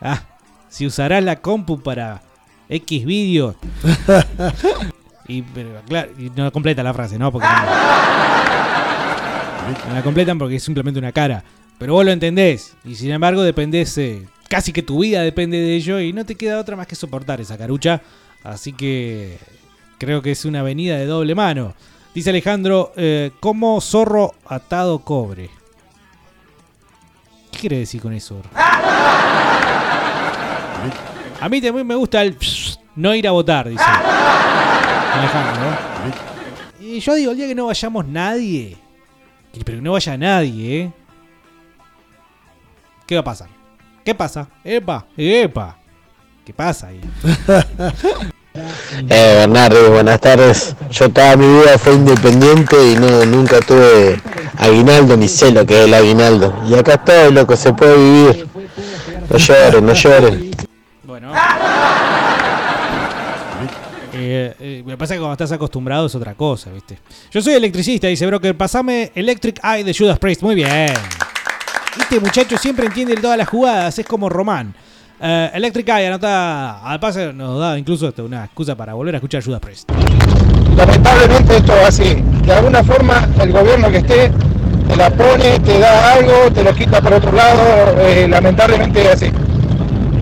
Speaker 5: Ah, si usarás la compu para X vídeos. y, pero, claro, y no completa la frase, ¿no? Porque no, no la completan porque es simplemente una cara. Pero vos lo entendés. Y sin embargo, dependés. eh, casi que tu vida depende de ello. Y no te queda otra más que soportar esa carucha. Así que. Creo que es una avenida de doble mano. Dice Alejandro, eh, como zorro atado cobre. ¿Qué quiere decir con eso? A mí también me gusta el no ir a votar, dice Alejandro. Y yo digo, el día que no vayamos nadie, pero que no vaya nadie, ¿eh? ¿Qué va a pasar? ¿Qué pasa? Epa, epa. ¿Qué pasa ahí?
Speaker 17: Eh, Bernardo, buenas tardes. Yo toda mi vida fui independiente y no, nunca tuve aguinaldo ni sé lo que es el aguinaldo. Y acá estoy, loco, se puede vivir. No lloren, no lloren.
Speaker 5: Bueno. Eh, eh, me pasa que cuando estás acostumbrado es otra cosa, ¿viste? Yo soy electricista, dice Broker. Pasame Electric Eye de Judas Priest. Muy bien. Este muchacho siempre entiende todas las jugadas, es como Román. Eh, Electric Eye anota al pase, nos da incluso hasta una excusa para volver a escuchar Judas Priest.
Speaker 20: Lamentablemente esto es así. De alguna forma el gobierno que esté te la pone, te da algo, te lo quita por otro lado, eh, lamentablemente es así.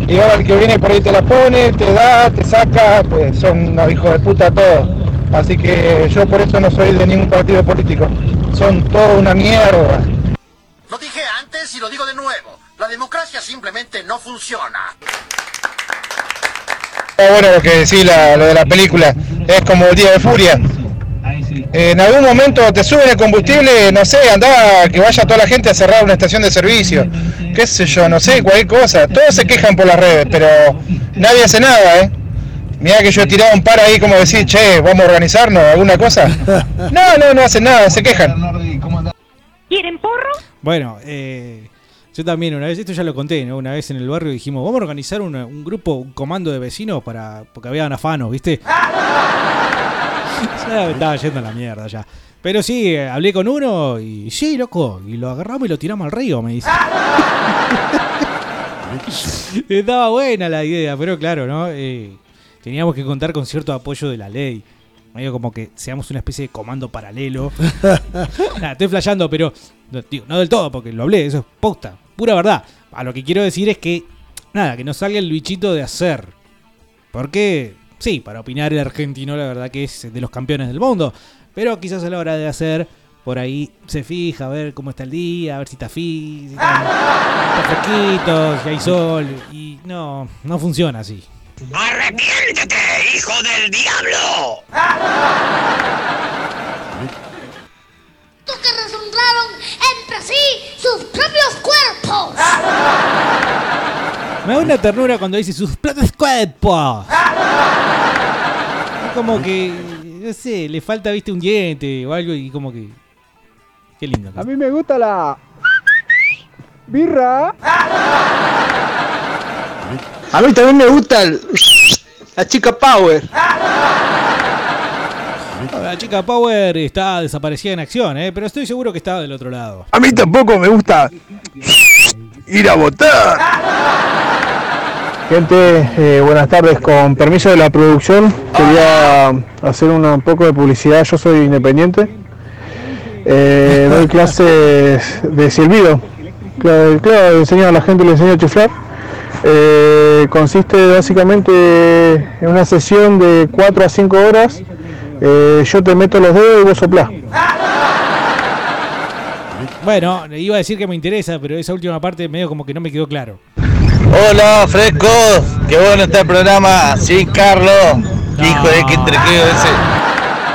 Speaker 20: Y ahora el que viene por ahí te la pone, te da, te saca, pues son unos hijos de puta todos. Así que yo por eso no soy de ningún partido político. Son toda una mierda.
Speaker 21: Lo dije antes y lo digo de nuevo. La democracia simplemente no funciona.
Speaker 20: Ah, bueno, lo que decís, la- lo de la película, es como el Día de Furia. En algún momento te suben el combustible, no sé, anda, que vaya toda la gente a cerrar una estación de servicio. Qué sé yo, no sé, cualquier cosa. Todos se quejan por las redes, pero nadie hace nada, ¿eh? Mirá que yo he tirado un par ahí como decir, che, vamos a organizarnos, alguna cosa. No, no, no hacen nada, se quejan.
Speaker 22: ¿Quieren porro?
Speaker 5: Bueno, eh, yo también una vez, esto ya lo conté, ¿no? Una vez en el barrio dijimos, vamos a organizar una- un grupo, un comando de vecinos para. porque había afanos, ¿viste? ya me estaba yendo a la mierda ya. Pero sí, hablé con uno y sí, loco, y lo agarramos y lo tiramos al río, me dice. Estaba buena la idea, pero claro, ¿no? Eh, teníamos que contar con cierto apoyo de la ley. Medio como que seamos una especie de comando paralelo. Nada, estoy flasheando, pero no, digo, no del todo, porque lo hablé, eso es posta, pura verdad. A lo que quiero decir es que, nada, que no salga el bichito de hacer. Porque, sí, para opinar el argentino, la verdad que es de los campeones del mundo. Pero quizás a la hora de hacer, por ahí se fija a ver cómo está el día, a ver si está fi, si está, está fresquito, si hay sol. Y no, no funciona así.
Speaker 23: ¡Arrepiéntete, hijo del diablo!
Speaker 3: que resonraron entre sí sus propios cuerpos.
Speaker 5: Me da una ternura cuando dice sus platos cuerpos. Es como que, no sé, le falta, viste, un diente o algo y como que... Qué lindo.
Speaker 15: A mí me gusta la birra.
Speaker 9: A mí también me gusta el- la chica Power.
Speaker 5: La chica Power está desaparecida en acción, ¿eh? pero estoy seguro que estaba del otro lado.
Speaker 24: A mí tampoco me gusta ir a votar. Gente, eh, buenas tardes. Con permiso de la producción, quería hacer una- un poco de publicidad. Yo soy independiente. Eh, doy clases de silbido. Claro, claro, enseño a la gente, le enseño a chiflar. Eh, consiste básicamente en una sesión de 4 a 5 horas. Eh, yo te meto los dedos y vos soplás.
Speaker 5: Bueno, iba a decir que me interesa, pero esa última parte medio como que no me quedó claro.
Speaker 25: Hola, frescos. Qué bueno está el programa. Sí, Carlos. Hijo de que entrequeo ese.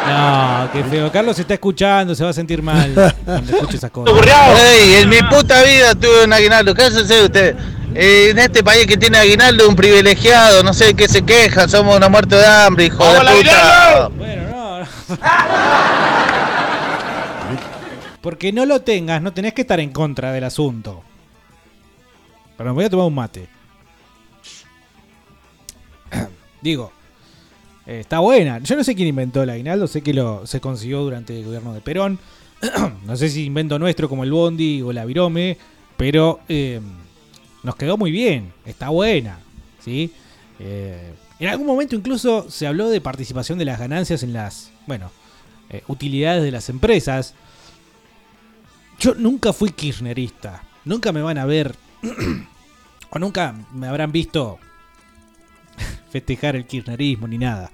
Speaker 5: No, qué feo. Carlos se está escuchando, se va a sentir mal cuando escuche esas cosas.
Speaker 25: Ey, en mi puta vida tuve un aguinaldo. Cállese usted. Eh, en este país que tiene aguinaldo, un privilegiado, no sé de qué se queja, somos unos muertos de hambre, hijo de puta.
Speaker 5: Porque no lo tengas, no tenés que estar en contra del asunto. Pero me voy a tomar un mate. Digo, eh, está buena. Yo no sé quién inventó el aguinaldo, sé que lo se consiguió durante el gobierno de Perón. no sé si invento nuestro como el Bondi o la Virome, pero eh, nos quedó muy bien, está buena. ¿sí? Eh, en algún momento incluso se habló de participación de las ganancias en las, bueno, eh, utilidades de las empresas. Yo nunca fui kirchnerista. Nunca me van a ver. o nunca me habrán visto festejar el kirchnerismo ni nada.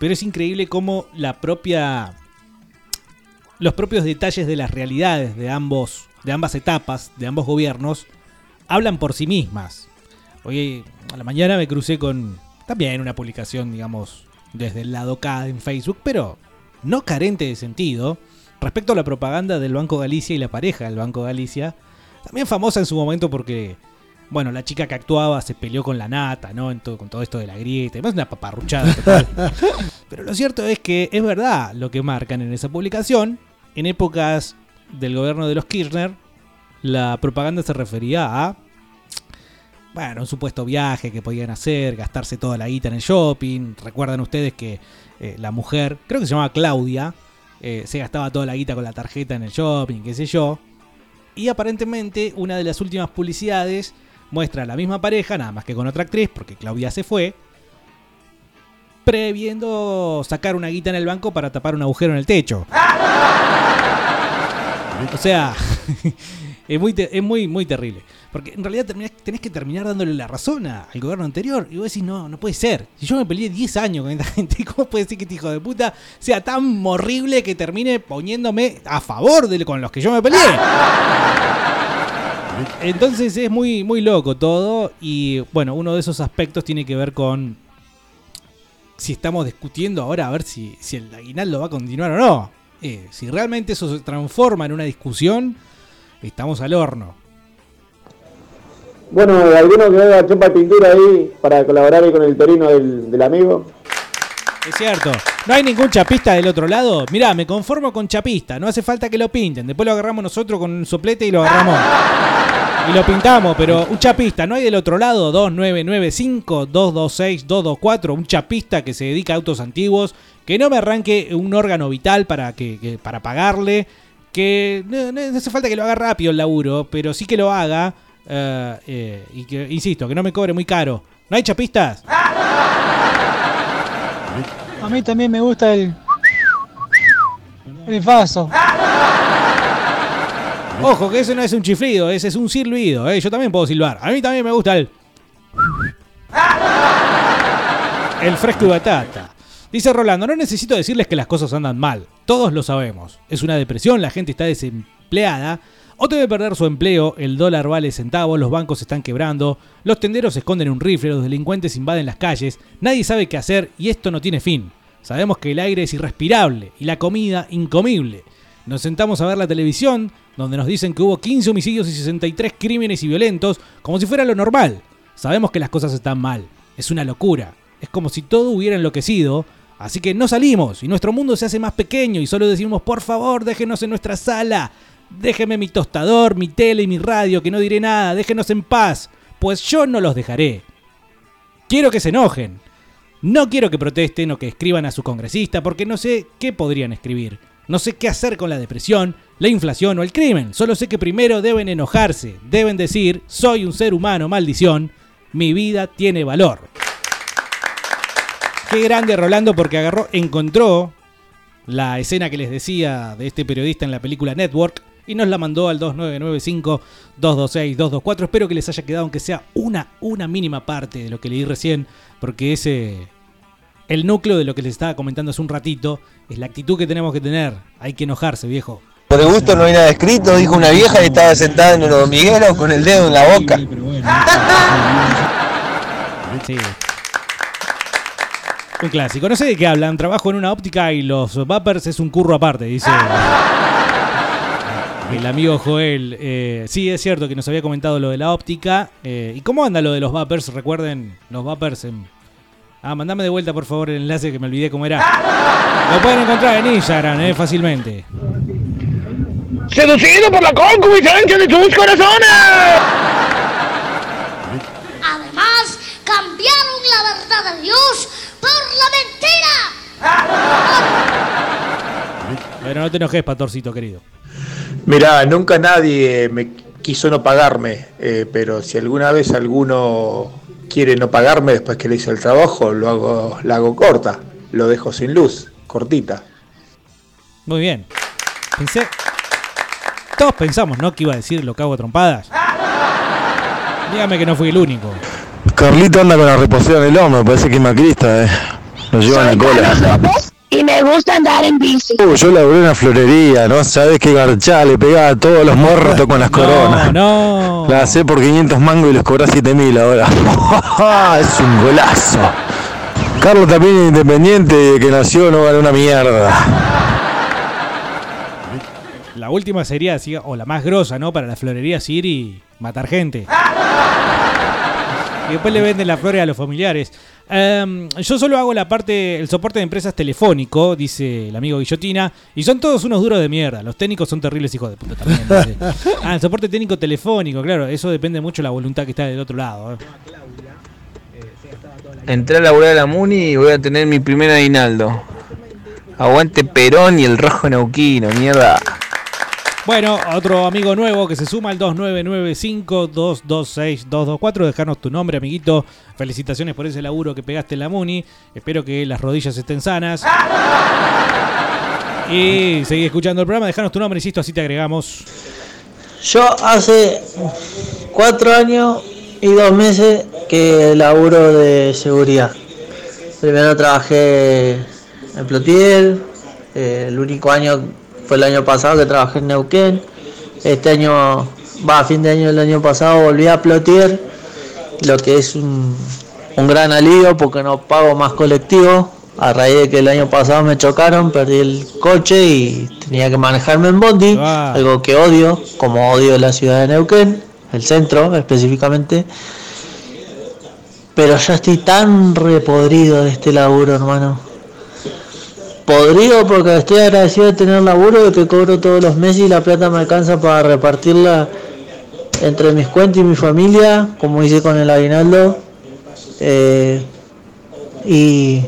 Speaker 5: Pero es increíble cómo la propia. Los propios detalles de las realidades de ambos. de ambas etapas, de ambos gobiernos, hablan por sí mismas. Hoy a la mañana me crucé con. también una publicación, digamos, desde el lado K en Facebook, pero no carente de sentido respecto a la propaganda del Banco Galicia y la pareja del Banco Galicia, también famosa en su momento porque, bueno, la chica que actuaba se peleó con la nata, ¿no? En todo- con todo esto de la grieta, además una paparruchada total. Pero lo cierto es que es verdad lo que marcan en esa publicación. En épocas del gobierno de los Kirchner, la propaganda se refería a, bueno, un supuesto viaje que podían hacer, gastarse toda la guita en el shopping. Recuerdan ustedes que eh, la mujer, creo que se llamaba Claudia, eh, se gastaba toda la guita con la tarjeta en el shopping, qué sé yo. Y aparentemente una de las últimas publicidades muestra a la misma pareja, nada más que con otra actriz, porque Claudia se fue, previendo sacar una guita en el banco para tapar un agujero en el techo. O sea, es muy, es muy, muy terrible. Porque en realidad terminás- tenés que terminar dándole la razón a- al gobierno anterior. Y vos decís, no, no puede ser. Si yo me peleé 10 años con esta gente, ¿cómo puede ser que este hijo de puta sea tan horrible que termine poniéndome a favor de con los que yo me peleé? Entonces es muy, muy loco todo. Y bueno, uno de esos aspectos tiene que ver con si estamos discutiendo ahora a ver si, si el aguinaldo va a continuar o no. Eh, si realmente eso se transforma en una discusión, estamos al horno.
Speaker 26: Bueno, alguno que haga de pintura ahí para colaborar ahí con el torino del, amigo.
Speaker 5: Es cierto. ¿No hay ningún chapista del otro lado? Mirá, me conformo con chapista. No hace falta que lo pinten. Después lo agarramos nosotros con un soplete y lo agarramos. Y lo pintamos, pero un chapista, ¿no hay del otro lado? 2995-226-224. Un chapista que se dedica a autos antiguos. Que no me arranque un órgano vital para, que, que- para pagarle. Que no hace falta que lo haga rápido el laburo, pero sí que lo haga. Eh, eh, y que, insisto, que no me cobre muy caro. ¿No hay chapistas?
Speaker 10: A mí también me gusta el. El faso.
Speaker 5: Ojo, que ese no es un chiflido, ese es un silbido. ¿eh? Yo también puedo silbar. A mí también me gusta el. El fresco y batata. Dice Rolando, no necesito decirles que las cosas andan mal. Todos lo sabemos. Es una depresión, la gente está desempleada. O debe perder su empleo, el dólar vale centavos, los bancos se están quebrando, los tenderos esconden un rifle, los delincuentes invaden las calles, nadie sabe qué hacer y esto no tiene fin. Sabemos que el aire es irrespirable y la comida incomible. Nos sentamos a ver la televisión, donde nos dicen que hubo 15 homicidios y 63 crímenes y violentos, como si fuera lo normal. Sabemos que las cosas están mal. Es una locura. Es como si todo hubiera enloquecido. Así que no salimos y nuestro mundo se hace más pequeño y solo decimos, por favor, déjenos en nuestra sala. Déjenme mi tostador, mi tele y mi radio, que no diré nada, déjenos en paz, pues yo no los dejaré. Quiero que se enojen. No quiero que protesten o que escriban a su congresista, porque no sé qué podrían escribir. No sé qué hacer con la depresión, la inflación o el crimen. Solo sé que primero deben enojarse, deben decir, soy un ser humano, maldición, mi vida tiene valor. Qué grande Rolando porque agarró, encontró la escena que les decía de este periodista en la película Network y nos la mandó al 2995-226-224. Espero que les haya quedado, aunque sea una, una mínima parte de lo que leí recién, porque ese. El núcleo de lo que les estaba comentando hace un ratito es la actitud que tenemos que tener. Hay que enojarse, viejo.
Speaker 17: Por el gusto no hay nada escrito, dijo una vieja que estaba sentada en el hormiguero con el dedo en la boca.
Speaker 5: Sí. Un clásico. No sé de qué hablan. Trabajo en una óptica y los vapers es un curro aparte, dice. El amigo Joel. Eh, sí, es cierto que nos había comentado lo de la óptica. Eh, ¿Y cómo anda lo de los vapers? Recuerden, los vapers en. Ah, mandame de vuelta por favor el enlace que me olvidé cómo era. Lo pueden encontrar en Instagram, eh, fácilmente.
Speaker 2: Seducido por la concupiscencia de tus corazones.
Speaker 3: Además, cambiaron la verdad de Dios por la mentira.
Speaker 5: Bueno, no te enojes, Patorcito, querido.
Speaker 19: Mirá, nunca nadie me quiso no pagarme, eh, pero si alguna vez alguno quiere no pagarme después que le hice el trabajo, lo hago, la hago corta, lo dejo sin luz, cortita.
Speaker 5: Muy bien. Pensé. Todos pensamos, ¿no? Que iba a decir lo que hago a trompadas. Dígame que no fui el único.
Speaker 11: Carlito anda con la reposera en el hombro, parece que es macrista, eh. Lo lleva en la cola.
Speaker 6: Y me gusta andar en bici.
Speaker 11: Uh, yo laburé en una florería, ¿no? Sabes qué garchá, le pegaba a todos los morros con las coronas.
Speaker 5: No,
Speaker 11: La hacé por 500 mangos y les cobré 7000 ahora. es un golazo. Carlos también es independiente, que nació no ganó una mierda.
Speaker 5: La última sería, así, o la más grosa, ¿no? Para la florería es ir y matar gente. Y después le venden las flores a los familiares. Em, yo solo hago la parte, el soporte de empresas telefónico, dice el amigo Guillotina, y son todos unos duros de mierda. Los técnicos son terribles hijos de puta también. dice. ah, el soporte técnico telefónico, claro, eso depende mucho de la voluntad que está del otro lado. ¿eh?
Speaker 27: Entré a laburar a la Muni y voy a tener mi primer aguinaldo. Aguante Perón y el rojo neuquino, mierda.
Speaker 5: Bueno, otro amigo nuevo que se suma al 2995-226-224. Dejarnos tu nombre, amiguito. Felicitaciones por ese laburo que pegaste en la Muni. Espero que las rodillas estén sanas. Y seguí escuchando el programa. Dejanos tu nombre, insisto, así te agregamos.
Speaker 12: Yo hace cuatro años y dos meses que laburo de seguridad. Primero trabajé en Plotier, eh, el único año fue el año pasado que trabajé en Neuquén. Este año, va, a fin de año del año pasado volví a Plotier, lo que es un, un gran alivio porque no pago más colectivo. A raíz de que el año pasado me chocaron, perdí el coche y tenía que manejarme en Bondi, algo que odio, como odio la ciudad de Neuquén, el centro específicamente. Pero ya estoy tan repodrido de este laburo, hermano. Podrido porque estoy agradecido de tener laburo, de que cobro todos los meses y la plata me alcanza para repartirla entre mis cuentas y mi familia, como hice con el aguinaldo. Eh, y,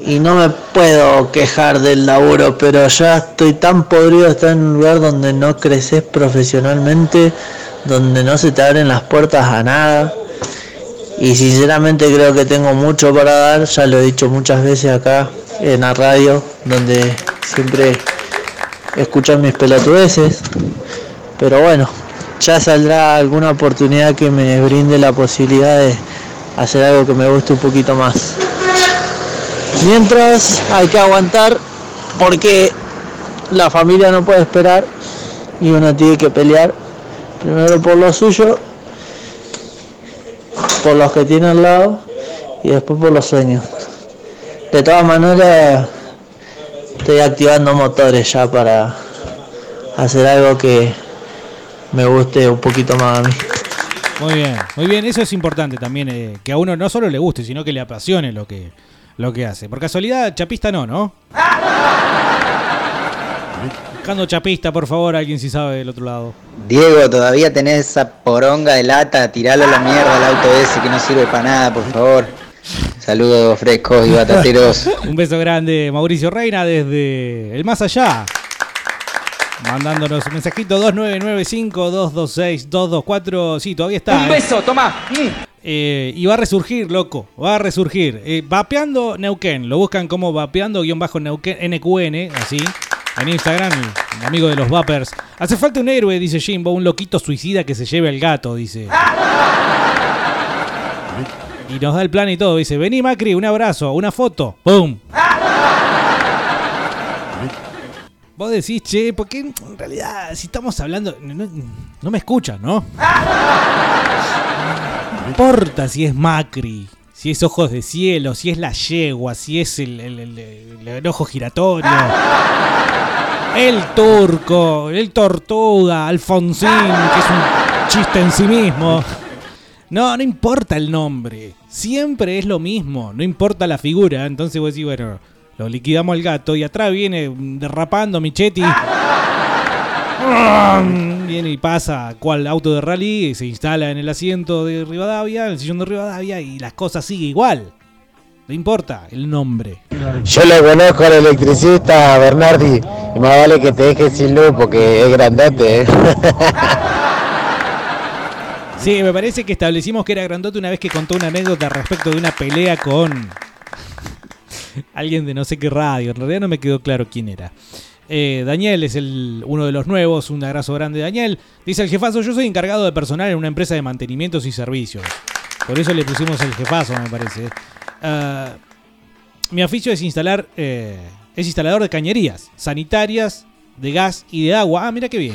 Speaker 12: y no me puedo quejar del laburo, pero ya estoy tan podrido de estar en un lugar donde no creces profesionalmente, donde no se te abren las puertas a nada. Y sinceramente creo que tengo mucho para dar, ya lo he dicho muchas veces acá en la radio, donde siempre escuchan mis pelotudeces. Pero bueno, ya saldrá alguna oportunidad que me brinde la posibilidad de hacer algo que me guste un poquito más. Mientras hay que aguantar porque la familia no puede esperar y uno tiene que pelear primero por lo suyo, por los que tiene al lado y después por los sueños. De todas maneras, estoy activando motores ya para hacer algo que me guste un poquito más a mí.
Speaker 5: Muy bien, muy bien. Eso es importante también, eh, que a uno no solo le guste, sino que le apasione lo que, lo que hace. Por casualidad, chapista no, ¿no? Buscando chapista, por favor, alguien si sabe del otro lado.
Speaker 22: Diego, todavía tenés esa poronga de lata, tiralo a la mierda al auto ese que no sirve para nada, por favor. Saludos frescos y batateros.
Speaker 5: Un beso grande, Mauricio Reina, desde el más allá. Mandándonos un mensajito 2995-226-224. Sí, todavía está.
Speaker 14: Un
Speaker 5: ¿eh?
Speaker 14: beso, toma.
Speaker 5: Eh, y va a resurgir, loco. Va a resurgir. Eh, vapeando Neuquén. Lo buscan como vapeando-Neuquén, NQN, así. En Instagram, el amigo de los vapers. Hace falta un héroe, dice Jimbo. Un loquito suicida que se lleve al gato, dice. Y nos da el plan y todo. Dice, vení Macri, un abrazo, una foto. ¡Pum! Vos decís, che, porque en realidad, si estamos hablando. No, no me escuchan, ¿no? No importa si es Macri, si es ojos de cielo, si es la yegua, si es el, ojo giratorio. El turco, el tortuga, Alfonsín, que es un chiste en sí mismo. No, no importa el nombre. Siempre es lo mismo. No importa la figura. Entonces vos decís, bueno, lo liquidamos al gato y atrás viene derrapando Michetti. Viene y pasa cual auto de rally, se instala en el asiento de Rivadavia, en el sillón de Rivadavia y las cosas sigue igual. No importa el nombre.
Speaker 28: Yo le conozco al electricista Bernardi y más vale que te dejes sin luz porque es grandote. ¿eh?
Speaker 5: Sí, me parece que establecimos que era grandote una vez que contó una anécdota respecto de una pelea con alguien de no sé qué radio. En realidad no me quedó claro quién era. Eh, Daniel es el, uno de los nuevos, un abrazo grande Daniel. Dice el jefazo, yo soy encargado de personal en una empresa de mantenimientos y servicios. Por eso le pusimos el jefazo, me parece. Ah, mi oficio es instalar, eh, es instalador de cañerías, sanitarias, de gas y de agua. Ah, mira qué bien.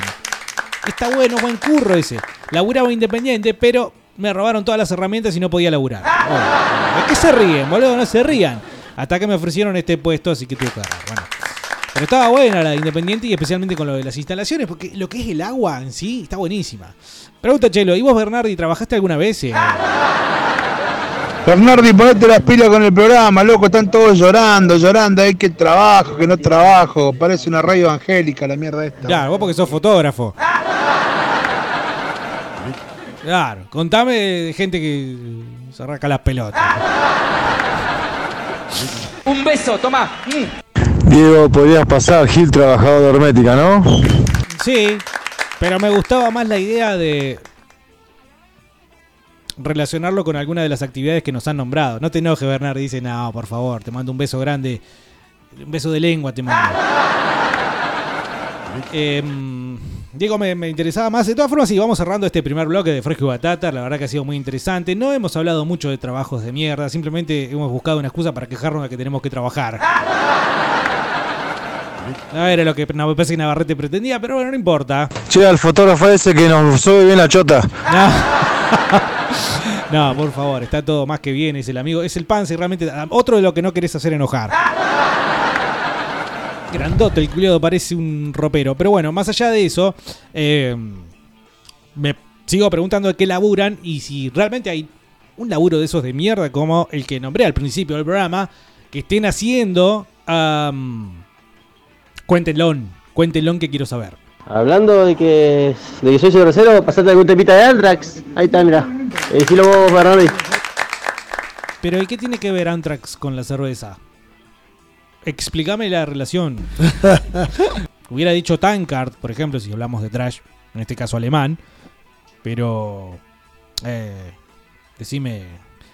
Speaker 5: Está bueno, buen curro ese. Laburaba independiente, pero me robaron todas las herramientas y no podía laburar. Oh, ¿De qué se ríen, boludo? No se rían. Hasta que me ofrecieron este puesto, así que tuve que agarrar. Bueno. Pero estaba buena la de Independiente y especialmente con lo de las instalaciones, porque lo que es el agua en sí está buenísima. Pregunta Chelo, ¿y vos Bernardi trabajaste alguna vez? eh?
Speaker 29: Bernardi, ponete las pilas con el programa, loco, están todos llorando, llorando, hay que trabajo, que no trabajo, parece una radio evangélica la mierda esta.
Speaker 5: Claro, vos porque sos fotógrafo. Claro, contame de gente que se arranca las pelotas.
Speaker 14: Un beso, toma.
Speaker 11: Diego, podrías pasar Gil trabajador de hermética, ¿no?
Speaker 5: Sí, pero me gustaba más la idea de relacionarlo con alguna de las actividades que nos han nombrado. No te enojes, Bernard, dice, no, por favor, te mando un beso grande. Un beso de lengua te mando. Em, Diego, me, me interesaba más. De todas formas, sí, vamos cerrando este primer bloque de Fresco y Batata. La verdad que ha sido muy interesante. No hemos hablado mucho de trabajos de mierda. Simplemente hemos buscado una excusa para quejarnos de que tenemos que trabajar. No era lo que me parece que Navarrete pretendía, pero bueno, no importa.
Speaker 11: Che, al fotógrafo ese que nos sube bien la chota.
Speaker 5: No, por favor, está todo más que bien, es el amigo, es el Panzer, realmente otro de lo que no querés hacer enojar. Grandote, el culiado parece un ropero. Pero bueno, más allá de eso, eh, me sigo preguntando de qué laburan y si realmente hay un laburo de esos de mierda como el que nombré al principio del programa, que estén haciendo. Cuéntenlo, cuéntenlo que quiero saber.
Speaker 13: Hablando de que, de que soy cervecero, pasate algún temita de Antrax. Ahí está, mira. Decilo vos, Bernardi.
Speaker 5: Pero ¿y qué tiene que ver Anthrax con la cerveza? Explícame la relación. Hubiera dicho Tankard, por ejemplo, si hablamos de trash, en este caso alemán. Pero. Eh, decime.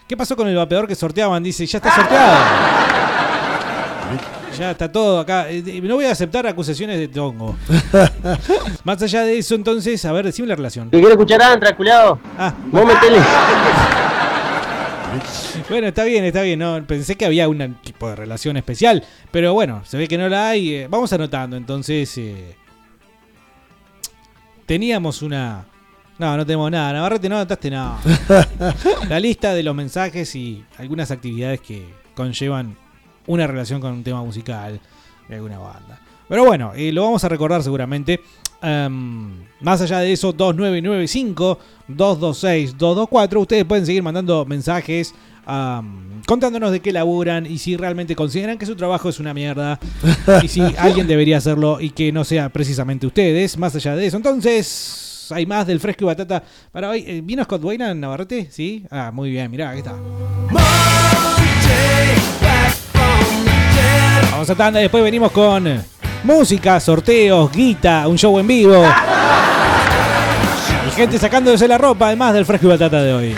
Speaker 5: ¿Qué pasó con el vapeador que sorteaban? Dice, ya está sorteado. Ya está todo acá. Eh, No voy a aceptar acusaciones de tongo. Más allá de eso, entonces, a ver, decime la relación.
Speaker 13: ¿Te quiere escuchar Antrax, culiado?
Speaker 5: Ah.
Speaker 13: Vos metele.
Speaker 5: Bueno, está bien, está bien. No, pensé que había un tipo de relación especial, pero bueno, se ve que no la hay. eh, vamos anotando, entonces. eh, teníamos una. No, no tenemos nada. Navarrete, no anotaste nada. la lista de los mensajes y algunas actividades que conllevan una relación con un tema musical de alguna banda. Pero bueno, eh, lo vamos a recordar seguramente. Em, más allá de eso, 2995-226-224. Ustedes pueden seguir mandando mensajes contándonos de qué laburan y si realmente consideran que su trabajo es una mierda. y si alguien debería hacerlo y que no sea precisamente ustedes. Más allá de eso, entonces hay más del fresco y batata para hoy. Eh, ¿Vino Scott Wayland, Navarrete? Sí. Ah, muy bien, mirá, aquí está. Vamos a tanda y después venimos con música, sorteos, guita, un show en vivo. Y gente sacándose la ropa, además del fresco y batata de hoy.